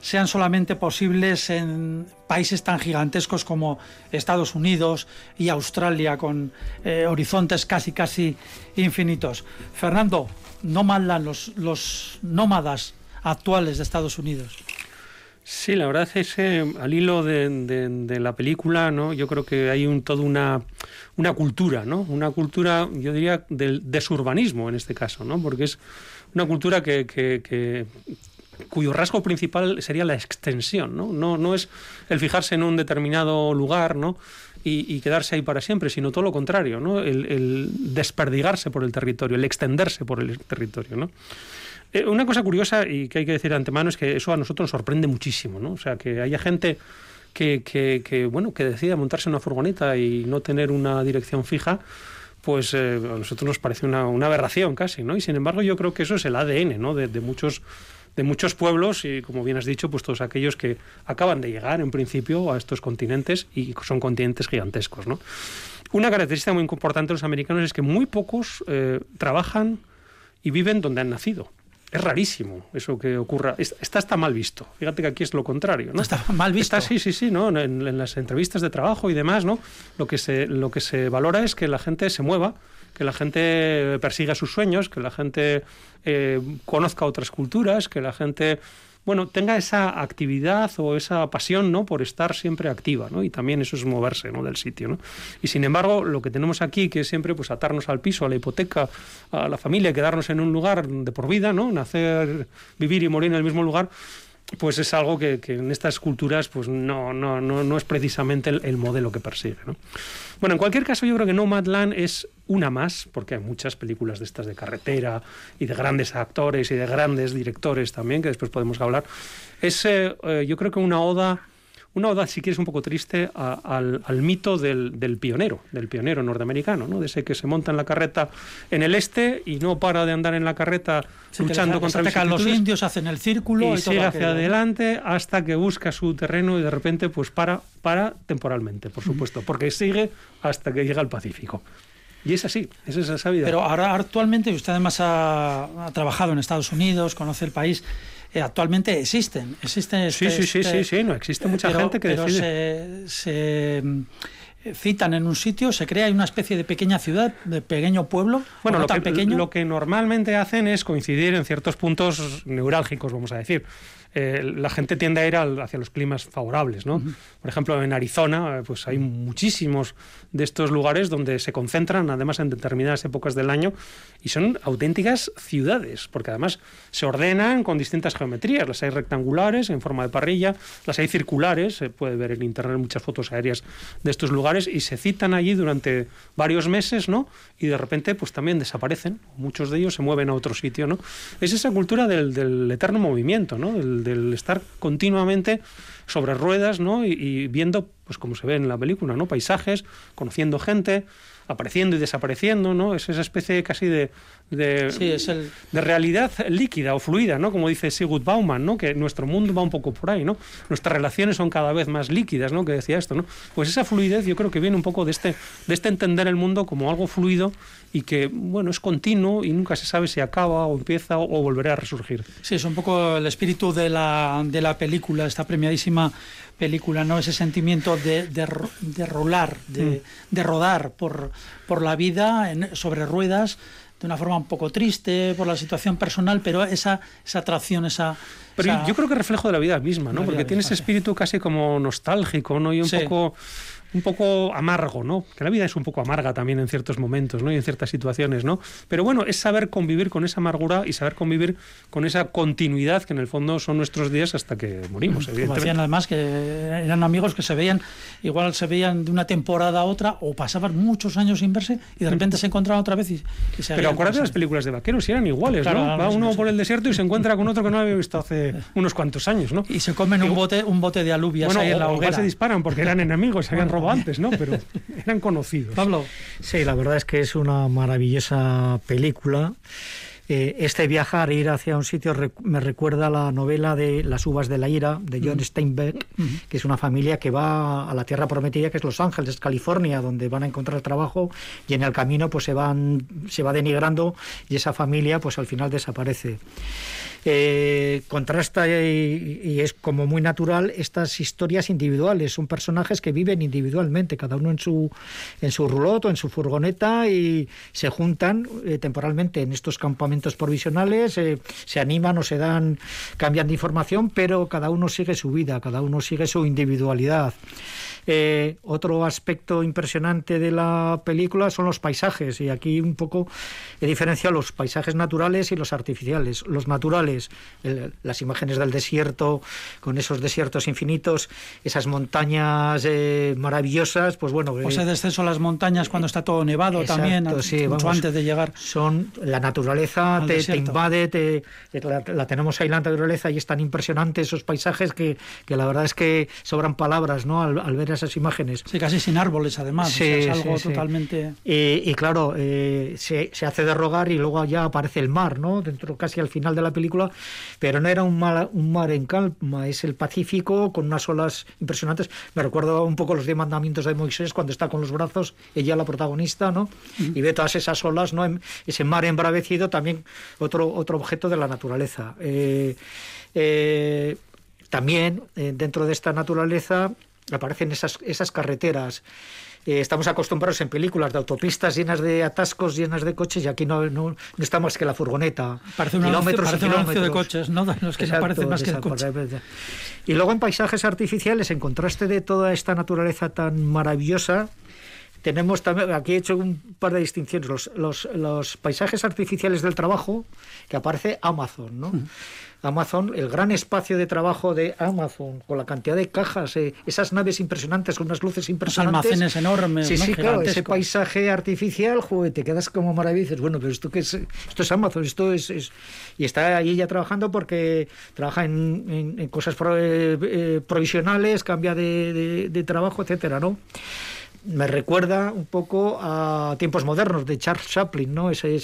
sean solamente posibles en países tan gigantescos como Estados Unidos y Australia, con eh, horizontes casi casi infinitos. Fernando, no mandan los, los nómadas actuales de Estados Unidos. Sí, la verdad es que al hilo de, la película, ¿no? Yo creo que hay un, toda una, una cultura, ¿no? Una cultura, yo diría, del desurbanismo en este caso, ¿no? Porque es una cultura que, cuyo rasgo principal sería la extensión, ¿no? No, no es el fijarse en un determinado lugar, ¿no? Y, y, quedarse ahí para siempre, sino todo lo contrario, ¿no? El, el, desperdigarse por el territorio, el extenderse por el territorio, ¿no? Eh, una cosa curiosa y que hay que decir de antemano es que eso a nosotros nos sorprende muchísimo, ¿no? O sea, que haya gente que, que, que bueno, que decida montarse una furgoneta y no tener una dirección fija, pues eh, a nosotros nos parece una, una, aberración casi, ¿no? Y sin embargo yo creo que eso es el ADN, ¿no? De, de muchos de muchos pueblos y como bien has dicho pues todos aquellos que acaban de llegar en principio a estos continentes y son continentes gigantescos ¿no? una característica muy importante de los americanos es que muy pocos eh, trabajan y viven donde han nacido es rarísimo eso que ocurra. Está está mal visto. Fíjate que aquí es lo contrario, ¿no? Está mal visto. Está, sí, sí, sí, ¿no? En, en, las entrevistas de trabajo y demás, ¿no? Lo que se lo que se valora es que la gente se mueva que la gente persiga sus sueños, que la gente eh, conozca otras culturas, que la gente bueno, tenga esa actividad o esa pasión, ¿no? Por estar siempre activa, ¿no? Y también eso es moverse, ¿no? Del sitio, ¿no? Y sin embargo, lo que tenemos aquí, que es siempre, pues, atarnos al piso, a la hipoteca, a la familia, quedarnos en un lugar de por vida, ¿no? Nacer, vivir y morir en el mismo lugar, pues es algo que, en estas culturas pues no, no, no, no es precisamente el, el, modelo que persigue. ¿no? Bueno, en cualquier caso yo creo que Nomadland es una más, porque hay muchas películas de estas de carretera y de grandes actores y de grandes directores también, que después podemos hablar. Es eh, eh, yo creo que una oda una oda, si quieres, un poco triste a, al, al, mito del, del, pionero, del pionero norteamericano, ¿no? de ese que se monta en la carreta en el este y no para de andar en la carreta sí, luchando contra los indios, hacen el círculo y, y sigue hacia aquello. adelante hasta que busca su terreno y de repente pues para, para temporalmente, por supuesto, porque sigue hasta que llega al Pacífico. Y es así, es esa vida. Pero ahora actualmente usted además ha, ha trabajado en Estados Unidos, conoce el país eh, actualmente existen. existen este, sí, sí, sí, sí, sí, no existe mucha pero, gente que pero decide. Se, se, citan en un sitio, se crea una especie de pequeña ciudad, de pequeño pueblo, bueno, no lo, tan que, pequeño. lo que normalmente hacen es coincidir en ciertos puntos neurálgicos, vamos a decir. Eh, la gente tiende a ir al, hacia los climas favorables, ¿no? Uh -huh. Por ejemplo, en Arizona, pues hay muchísimos de estos lugares donde se concentran, además en determinadas épocas del año, y son auténticas ciudades, porque además se ordenan con distintas geometrías. Las hay rectangulares, en forma de parrilla, las hay circulares, se puede ver en internet muchas fotos aéreas de estos lugares, y se citan allí durante varios meses, ¿no? Y de repente, pues también desaparecen. Muchos de ellos se mueven a otro sitio, ¿no? Es esa cultura del, del eterno movimiento, ¿no? Del, del estar continuamente sobre ruedas, ¿no? Y, y, viendo, pues como se ve en la película, ¿no? Paisajes, conociendo gente, apareciendo y desapareciendo, ¿no? Es esa especie casi de, de, sí, es el... de realidad líquida o fluida, ¿no? Como dice Sigurd Bauman, ¿no? Que nuestro mundo va un poco por ahí, ¿no? Nuestras relaciones son cada vez más líquidas, ¿no? Que decía esto, ¿no? Pues esa fluidez yo creo que viene un poco de este, de este entender el mundo como algo fluido y que, bueno, es continuo y nunca se sabe si acaba o empieza o, o volverá a resurgir. Sí, es un poco el espíritu de la, de la película, esta premiadísima película, ¿no? Ese sentimiento de, de, de rolar, de, mm. de, rodar por, por la vida en, sobre ruedas de una forma un poco triste por la situación personal, pero esa, esa atracción, esa... Pero esa... yo creo que reflejo de la vida misma, ¿no? Porque tiene ese espíritu casi como nostálgico, ¿no? Y un sí. poco un poco amargo, ¿no? Que la vida es un poco amarga también en ciertos momentos, ¿no? Y en ciertas situaciones, ¿no? Pero bueno, es saber convivir con esa amargura y saber convivir con esa continuidad que en el fondo son nuestros días hasta que morimos, Como decían además que eran amigos que se veían, igual se veían de una temporada a otra o pasaban muchos años sin verse y de repente se encontraban otra vez y, y se Pero acuérdate de las películas de vaqueros, si eran iguales, claro, ¿no? Va uno por el desierto y se encuentra con otro que no había visto hace unos cuantos años, ¿no? Y se comen un bote, un bote de alubias bueno, ahí en la o, hoguera. se disparan porque eran enemigos, se habían robado antes, ¿no? Pero *laughs* eran conocidos. Pablo. Sí, la verdad es que es una maravillosa película. Eh, este viajar, ir hacia un sitio, rec me recuerda a la novela de Las uvas de la ira, de John mm. Steinbeck, mm -hmm. que es una familia que va a la tierra prometida, que es Los Ángeles, California, donde van a encontrar trabajo y en el camino pues se, van, se va denigrando y esa familia pues al final desaparece. Eh, contrasta y, y, es como muy natural estas historias individuales. Son personajes que viven individualmente, cada uno en su, en su roulotte o en su furgoneta y se juntan eh, temporalmente en estos campamentos provisionales, eh, se animan o se dan, cambian de información, pero cada uno sigue su vida, cada uno sigue su individualidad. Otro aspecto impresionante de la película son los paisajes y aquí un poco he diferenciado los paisajes naturales y los artificiales. Los naturales, el, las imágenes del desierto con esos desiertos infinitos, esas montañas eh, maravillosas, pues bueno. O ese descenso a las montañas cuando está todo nevado exacto, también, sí, mucho vamos, antes de llegar. Son la naturaleza te, te, invade, te, la, la, tenemos ahí la naturaleza y es tan impresionante esos paisajes que, que la verdad es que sobran palabras, ¿no? Al, al ver esas imágenes. Sí, casi sin árboles además, sí, o sea, es algo sí, totalmente... Y, y, claro, eh, se, se, hace de rogar y luego ya aparece el mar, ¿no? Dentro casi al final de la película, pero no era un mar, un mar en calma, es el Pacífico con unas olas impresionantes. Me recuerdo un poco los diez mandamientos de Moisés cuando está con los brazos, ella la protagonista, ¿no? Y ve todas esas olas, ¿no? Ese mar embravecido, también otro, otro objeto de la naturaleza. Eh, eh, también eh, dentro de esta naturaleza aparecen esas, esas carreteras eh, estamos acostumbrados en películas de autopistas llenas de atascos, llenas de coches, y aquí no, no, no está más que la furgoneta. Parece un anuncio, parece un anuncio de coches, ¿no? Los que Exacto, aparecen más que exacto, coches. Y luego en paisajes artificiales, en contraste de toda esta naturaleza tan maravillosa, tenemos también, aquí he hecho un par de distinciones, los, los, los paisajes artificiales del trabajo, que aparece Amazon, ¿no? Amazon, el gran espacio de trabajo de Amazon, con la cantidad de cajas, eh, esas naves impresionantes con unas luces Los impresionantes. almacenes enormes, Sí, ¿no? sí, claro, ese paisaje artificial, joder, te quedas como maravilla y dices, bueno, pero esto qué es, esto es Amazon, esto es, es- y está ahí ya trabajando porque trabaja en, en- en cosas pro- eh, eh, provisionales, cambia de, de- de trabajo, etcétera, ¿no? Me recuerda un poco a tiempos modernos de Charles Chaplin, ¿no? Ese-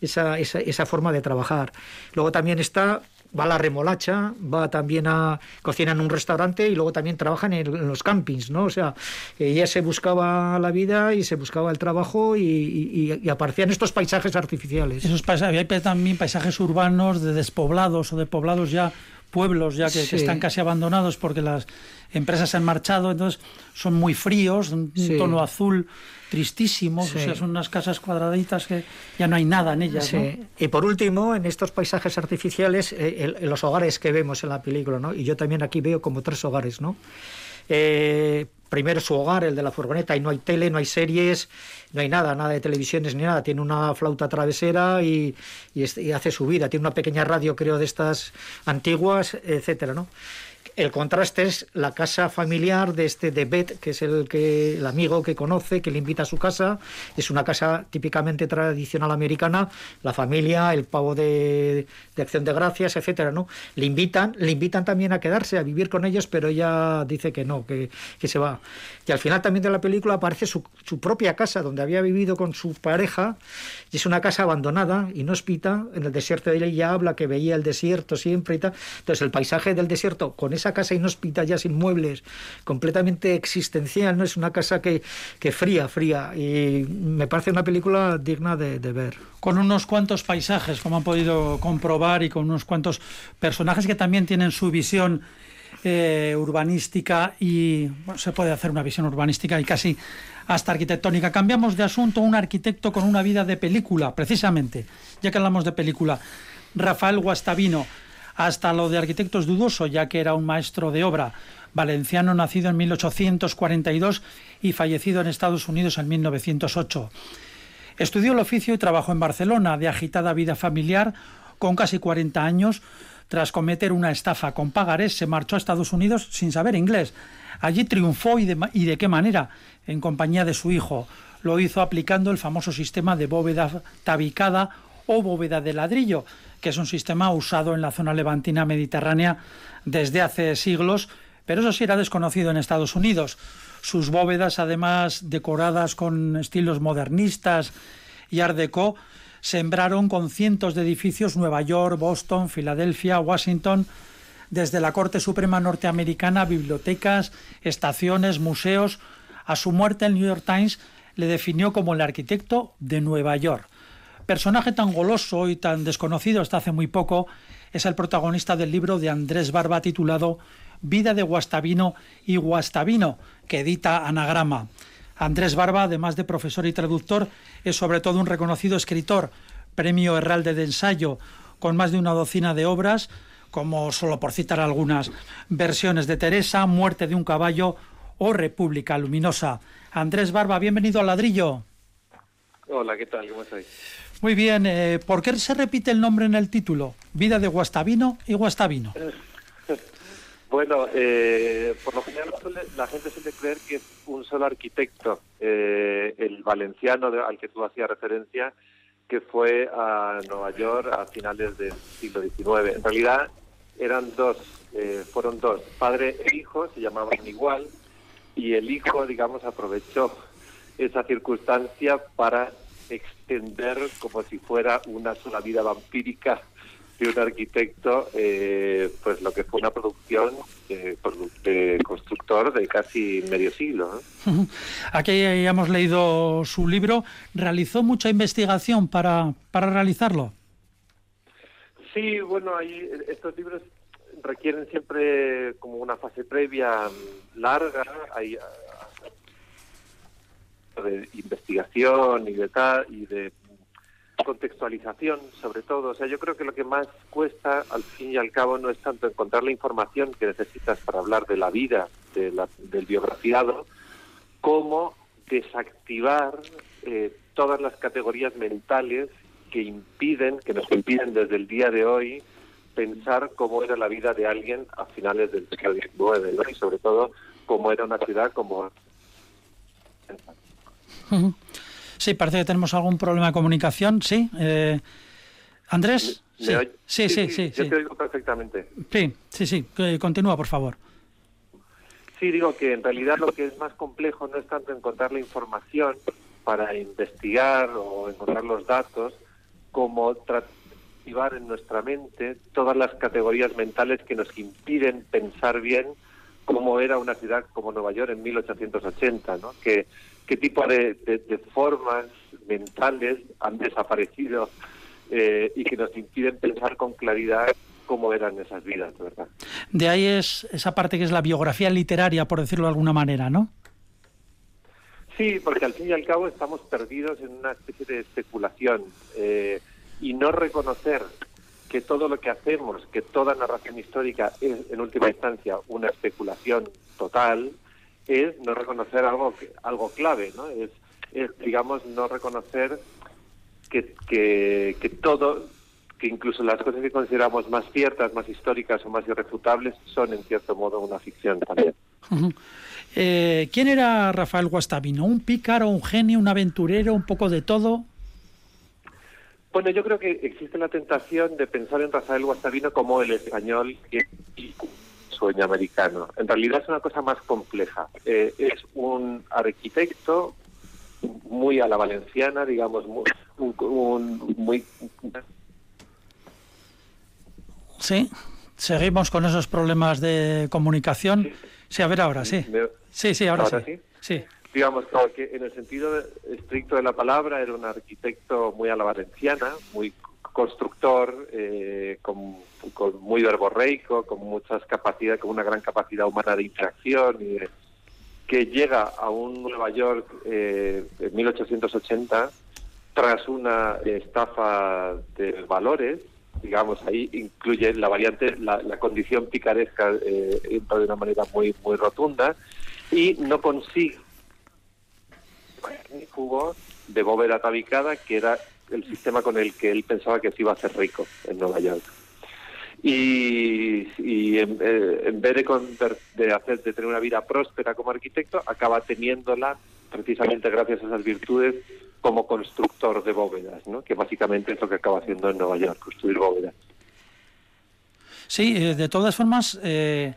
esa, esa, esa forma de trabajar. Luego también está va a la remolacha, va también a cocina en un restaurante y luego también trabaja en, los campings, ¿no? O sea, ella se buscaba la vida y se buscaba el trabajo y aparecían estos paisajes artificiales. Esos paisajes, hay también paisajes urbanos de despoblados o de poblados ya, pueblos ya que, están casi abandonados porque las empresas se han marchado, entonces son muy fríos, un Sí. tono azul tristísimo, Sí. o sea, son unas casas cuadraditas que ya no hay nada en ellas. Y por último, en estos paisajes artificiales, eh, el- los hogares que vemos en la película, ¿no? Y yo también aquí veo como tres hogares, ¿no? Eh, primero su hogar, el de la furgoneta, y no hay tele, no hay series, no hay nada, nada de televisiones ni nada. Tiene una flauta travesera y, y hace su vida. Tiene una pequeña radio, creo, de estas antiguas, etcétera, ¿no? El contraste es la casa familiar de este de Bet, que es el que el amigo que conoce, que le invita a su casa. Es una casa típicamente tradicional americana. La familia, el pavo de, de acción de gracias, etcétera, ¿no? Le invitan, le invitan también a quedarse, a vivir con ellos, pero ella dice que no, que, que se va. Y al final también de la película aparece su, su propia casa, donde había vivido con su pareja, y es una casa abandonada, inhóspita, en el desierto de ella habla que veía el desierto siempre y tal. Entonces el paisaje del desierto, con esa casa inhóspita ya sin muebles, completamente existencial, ¿no? Es una casa que, que fría, fría, y me parece una película digna de, de ver. con unos cuantos paisajes, como han podido comprobar, y con unos cuantos personajes que también tienen su visión eh, urbanística y bueno, se puede hacer una visión urbanística y casi hasta arquitectónica. Cambiamos de asunto, un arquitecto con una vida de película, precisamente, ya que hablamos de película, Rafael Guastavino, hasta lo de arquitecto es dudoso, ya que era un maestro de obra, valenciano nacido en 1842 y fallecido en Estados Unidos en 1908. Estudió el oficio y trabajó en Barcelona, de agitada vida familiar, con casi 40 años. Tras cometer una estafa con pagarés, se marchó a Estados Unidos sin saber inglés. Allí triunfó y de qué manera, en compañía de su hijo. Lo hizo aplicando el famoso sistema de bóveda tabicada o bóveda de ladrillo, que es un sistema usado en la zona levantina mediterránea desde hace siglos, pero eso sí era desconocido en Estados Unidos. Sus bóvedas, además decoradas con estilos modernistas y art déco, sembraron con cientos de edificios Nueva York, Boston, Filadelfia, Washington, desde la Corte Suprema norteamericana, bibliotecas, estaciones, museos. A su muerte, el New York Times le definió como el arquitecto de Nueva York. Personaje tan goloso y tan desconocido hasta hace muy poco, es el protagonista del libro de Andrés Barba titulado Vida de Guastavino y Guastavino, que edita Anagrama. Andrés Barba, además de profesor y traductor, es sobre todo un reconocido escritor, premio Herralde de ensayo, con más de una docena de obras, como solo por citar algunas, versiones de Teresa, Muerte de un caballo o República Luminosa. Andrés Barba, bienvenido al ladrillo. Hola, ¿qué tal? ¿Cómo estáis? Muy bien, eh, ¿por qué se repite el nombre en el título? Vida de Guastavino y Guastavino. *laughs* Bueno, eh, por lo general la gente suele creer que es un solo arquitecto, eh, el valenciano al que tú hacías referencia, que fue a Nueva York a finales del siglo XIX. En realidad eran dos, eh, fueron dos, padre e hijo, se llamaban igual, y el hijo, digamos, aprovechó esa circunstancia para extender como si fuera una sola vida vampírica de un arquitecto, eh, pues lo que fue una producción produ- de constructor de casi medio siglo. ¿no? *laughs* Aquí hemos leído su libro. ¿Realizó mucha investigación para, para realizarlo? Sí, bueno, hay, estos libros requieren siempre como una fase previa larga. Hay, de investigación y de tal y de contextualización sobre todo. O sea, yo creo que lo que más cuesta al fin y al cabo no es tanto encontrar la información que necesitas para hablar de la vida del biografiado, como desactivar eh, todas las categorías mentales que impiden, que nos impiden desde el día de hoy pensar cómo era la vida de alguien a finales del siglo XIX, y sobre todo cómo era una ciudad como... Sí, parece que tenemos algún problema de comunicación, ¿sí? Eh, Andrés. ¿Me Sí. oye? sí, sí, sí, Yo sí. te oigo perfectamente. Sí, sí, sí. Eh, Continúa, por favor. Sí, digo que en realidad lo que es más complejo no es tanto encontrar la información para investigar o encontrar los datos, como activar en nuestra mente todas las categorías mentales que nos impiden pensar bien cómo era una ciudad como Nueva York en 1880, ¿no? Qué tipo de, de- de formas mentales han desaparecido eh, y que nos impiden pensar con claridad cómo eran esas vidas, verdad. De ahí es esa parte que es la biografía literaria, por decirlo de alguna manera, ¿no? Sí, porque al fin y al cabo estamos perdidos en una especie de especulación eh, y no reconocer que todo lo que hacemos, que toda narración histórica es en última instancia una especulación total, es no reconocer algo algo clave, ¿no? Es, digamos no reconocer que, que, que todo, que incluso las cosas que consideramos más ciertas, más históricas o más irrefutables son en cierto modo una ficción también. Eh, ¿Quién era Rafael Guastavino? ¿Un pícaro, un genio, un aventurero, un poco de todo? Bueno, yo creo que existe la tentación de pensar en Rafael Guastavino como el español que sueño americano. En realidad es una cosa más compleja. Eh, es un arquitecto muy a la valenciana, digamos, muy, un, muy Sí. Seguimos con esos problemas de comunicación. Sí, a ver ahora, sí. Sí, sí, ahora, ¿Ahora sí. sí? Sí. Digamos que en el sentido estricto de la palabra era un arquitecto muy a la valenciana, muy constructor, eh, con, con muy verborreico, con muchas capacidades, con una gran capacidad humana de interacción y de- que llega a un Nueva York eh, en 1880 tras una estafa de valores, digamos, ahí incluye la variante, la, la condición picaresca eh, de una manera muy, muy rotunda y no consigue jugó de bóveda tabicada, que era el sistema con el que él pensaba que se iba a hacer rico en Nueva York. Y, y en, eh, vez de, de hacer de tener una vida próspera como arquitecto, acaba teniéndola precisamente gracias a esas virtudes como constructor de bóvedas, ¿no? que básicamente es lo que acaba haciendo en Nueva York, construir bóvedas. Sí, eh, de todas formas, eh,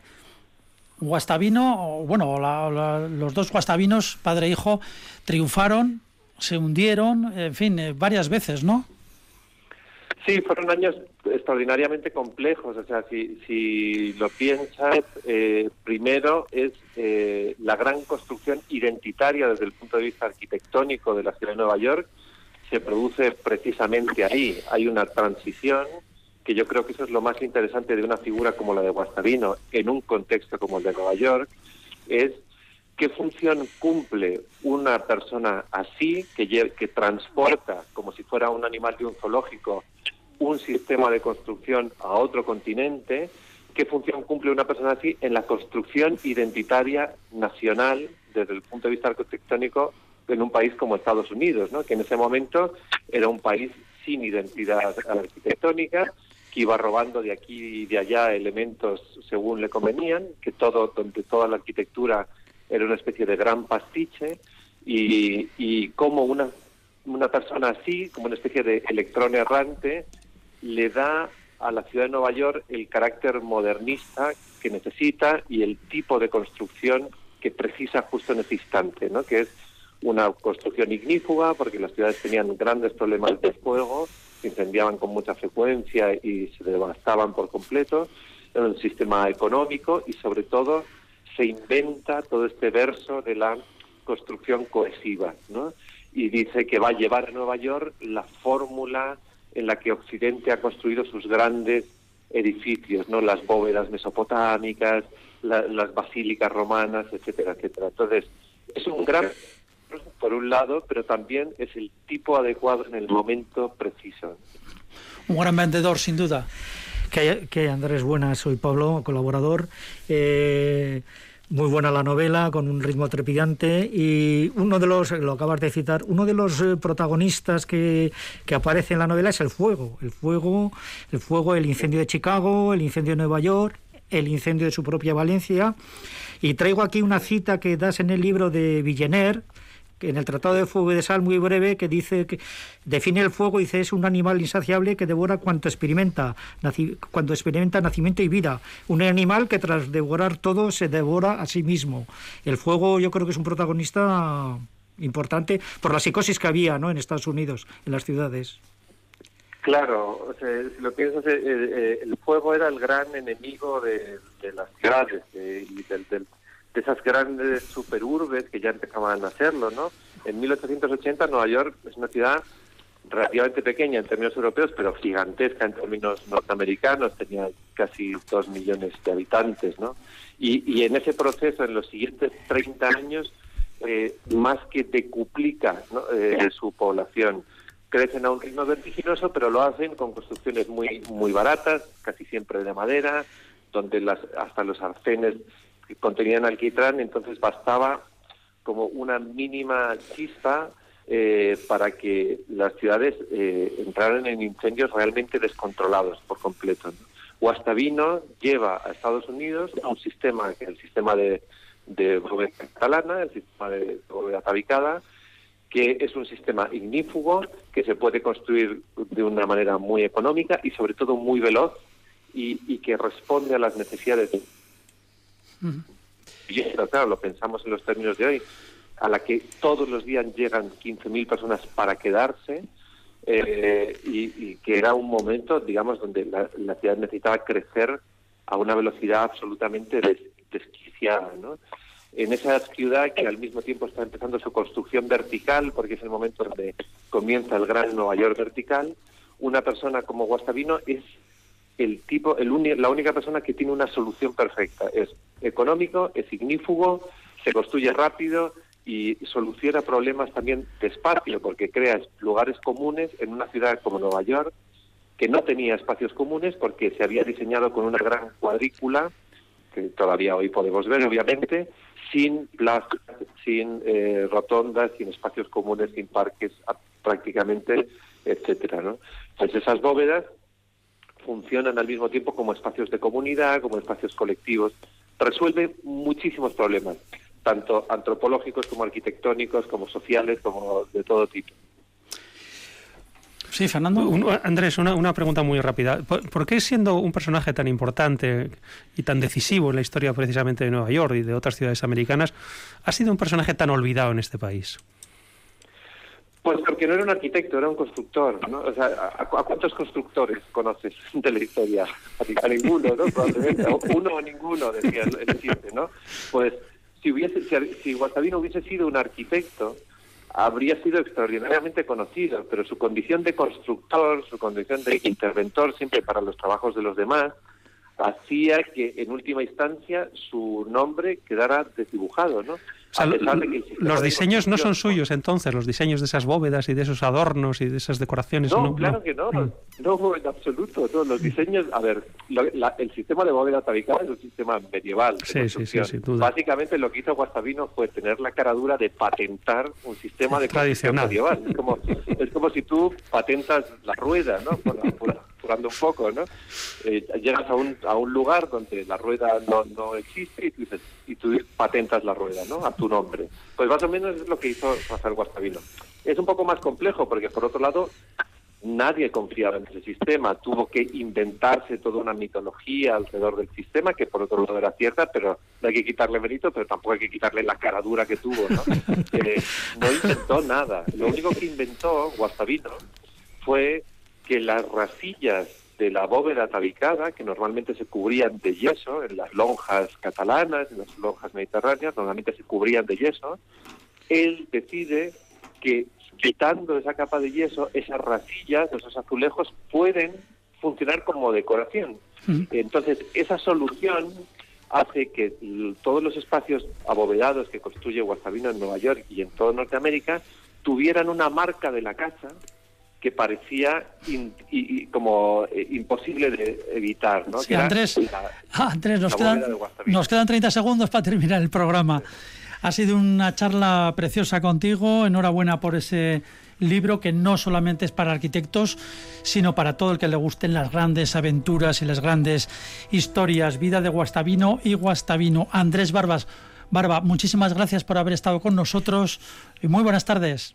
Guastavino, bueno, la- los dos Guastavinos, padre e hijo, triunfaron, se hundieron, en fin, eh, varias veces, ¿no? Sí, fueron años extraordinariamente complejos. O sea, si, si lo piensas, eh, primero es eh, la gran construcción identitaria desde el punto de vista arquitectónico de la ciudad de Nueva York se produce precisamente ahí. Hay una transición que yo creo que eso es lo más interesante de una figura como la de Guastavino en un contexto como el de Nueva York, es qué función cumple una persona así que, que transporta como si fuera un animal de un zoológico un sistema de construcción a otro continente, qué función cumple una persona así en la construcción identitaria nacional desde el punto de vista arquitectónico en un país como Estados Unidos, ¿no? que en ese momento era un país sin identidad arquitectónica, iba robando de aquí y de allá elementos según le convenían, que todo, donde toda la arquitectura era una especie de gran pastiche, y, y como una, una persona así, como una especie de electrón errante, le da a la ciudad de Nueva York el carácter modernista que necesita y el tipo de construcción que precisa justo en ese instante, ¿no? que es una construcción ignífuga, porque las ciudades tenían grandes problemas de fuego, incendiaban con mucha frecuencia y se devastaban por completo, era un sistema económico y sobre todo se inventa todo este verso de la construcción cohesiva, ¿no? Y dice que va a llevar a Nueva York la fórmula en la que Occidente ha construido sus grandes edificios, ¿no? Las bóvedas mesopotámicas, la- las basílicas romanas, etcétera, etcétera. Entonces, es un gran por un lado, pero también es el tipo adecuado en el momento preciso. Un gran vendedor, sin duda. Que, que Andrés, buenas, soy Pablo, colaborador. Eh, muy buena la novela, con un ritmo trepidante. Y uno de los, lo acabas de citar, uno de los eh, protagonistas que, que, aparece en la novela es el fuego. El fuego, el fuego, el incendio de Chicago, el incendio de Nueva York, el incendio de su propia Valencia. Y traigo aquí una cita que das en el libro de Villener, en el Tratado de Fuego y de Sal, muy breve, que dice que define el fuego, dice es un animal insaciable que devora cuanto experimenta, cuando experimenta nacimiento y vida. Un animal que tras devorar todo se devora a sí mismo. El fuego yo creo que es un protagonista importante por la psicosis que había ¿no? en Estados Unidos, en las ciudades. Claro, si lo piensas, eh, eh, el fuego era el gran enemigo de, las ciudades eh, y del, del de esas grandes superurbes que ya empezaban a hacerlo, ¿no? En 1880 Nueva York es una ciudad relativamente pequeña en términos europeos, pero gigantesca en términos norteamericanos, tenía casi dos millones de habitantes, ¿no? Y, en ese proceso, en los siguientes 30 años, eh, más que decuplica eh, su población. Crecen a un ritmo vertiginoso, pero lo hacen con construcciones muy muy baratas, casi siempre de madera, donde las, hasta los arcenes contenían alquitrán, entonces bastaba como una mínima chispa eh, para que las ciudades eh, entraran en incendios realmente descontrolados por completo. ¿no? Guastavino lleva a Estados Unidos un sistema, el sistema de, de bóveda catalana, el sistema de bóveda tabicada, que es un sistema ignífugo, que se puede construir de una manera muy económica y sobre todo muy veloz y, y que responde a las necesidades y esto, claro, lo pensamos en los términos de hoy, a la que todos los días llegan 15.000 personas para quedarse, eh, y, que era un momento, digamos, donde la, ciudad necesitaba crecer a una velocidad absolutamente desquiciada, ¿no? En esa ciudad que al mismo tiempo está empezando su construcción vertical, porque es el momento donde comienza el gran Nueva York vertical, una persona como Guastavino es el tipo, el la única persona que tiene una solución perfecta. Es económico, es ignífugo, se construye rápido y soluciona problemas también despacio, porque crea lugares comunes en una ciudad como Nueva York, que no tenía espacios comunes porque se había diseñado con una gran cuadrícula, que todavía hoy podemos ver, obviamente, sin plazas, sin eh, rotondas, sin espacios comunes, sin parques prácticamente, etcétera, ¿no? Pues esas bóvedas funcionan al mismo tiempo como espacios de comunidad, como espacios colectivos. Resuelve muchísimos problemas, tanto antropológicos como arquitectónicos, como sociales, como de todo tipo. Sí, Fernando. Andrés, una, una, pregunta muy rápida. ¿Por, qué siendo un personaje tan importante y tan decisivo en la historia precisamente de Nueva York y de otras ciudades americanas, ha sido un personaje tan olvidado en este país? Pues porque no era un arquitecto, era un constructor, ¿no? O sea, ¿a, cuántos constructores conoces de la historia? A, ninguno, ¿no? Probablemente, uno o ninguno, decía el, chiste, ¿no? Pues si hubiese, si, si Guastavino hubiese sido un arquitecto, habría sido extraordinariamente conocido, pero su condición de constructor, su condición de interventor siempre para los trabajos de los demás, hacía que en última instancia su nombre quedara desdibujado, ¿no? Los diseños no son suyos entonces, los diseños de esas bóvedas y de esos adornos y de esas decoraciones. No, claro que no, mm. no, en absoluto. No, los diseños, a ver, el sistema de bóveda tabicada es un sistema medieval. Sí, sí, sí, sin duda. Básicamente lo que hizo Guastavino fue tener la caradura de patentar un sistema de tradicional medieval. Es como, es como si tú patentas la rueda, ¿no? Un poco, ¿no? Eh, llegas a un, a un lugar donde la rueda no, no existe y tú, dices, y tú patentas la rueda, ¿no? A tu nombre. Pues más o menos es lo que hizo Rafael Guastavino. Es un poco más complejo porque, por otro lado, nadie confiaba en ese sistema. Tuvo que inventarse toda una mitología alrededor del sistema, que por otro lado era cierta, pero no hay que quitarle mérito, pero tampoco hay que quitarle la cara dura que tuvo. ¿no? *laughs* Eh, no inventó nada. Lo único que inventó Guastavino fue que las rasillas de la bóveda tabicada, que normalmente se cubrían de yeso en las lonjas catalanas, en las lonjas mediterráneas, normalmente se cubrían de yeso, él decide que quitando esa capa de yeso, esas rasillas, esos azulejos pueden funcionar como decoración. Entonces, esa solución hace que todos los espacios abovedados que construye Guastavino en Nueva York y en toda Norteamérica tuvieran una marca de la casa que parecía como eh, imposible de evitar. ¿no? Andrés, ah, *laughs* Andrés nos, quedan, nos quedan 30 segundos para terminar el programa. Ha sido una charla preciosa contigo. Enhorabuena por ese libro que no solamente es para arquitectos, sino para todo el que le gusten las grandes aventuras y las grandes historias. Vida de Guastavino y Guastavino. Andrés Barbas. Barba, muchísimas gracias por haber estado con nosotros y muy buenas tardes.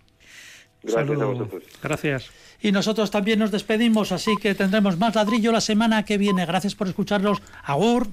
Gracias a vosotros. Gracias. Y nosotros también nos despedimos, así que tendremos más ladrillo la semana que viene. Gracias por escucharnos. Agur.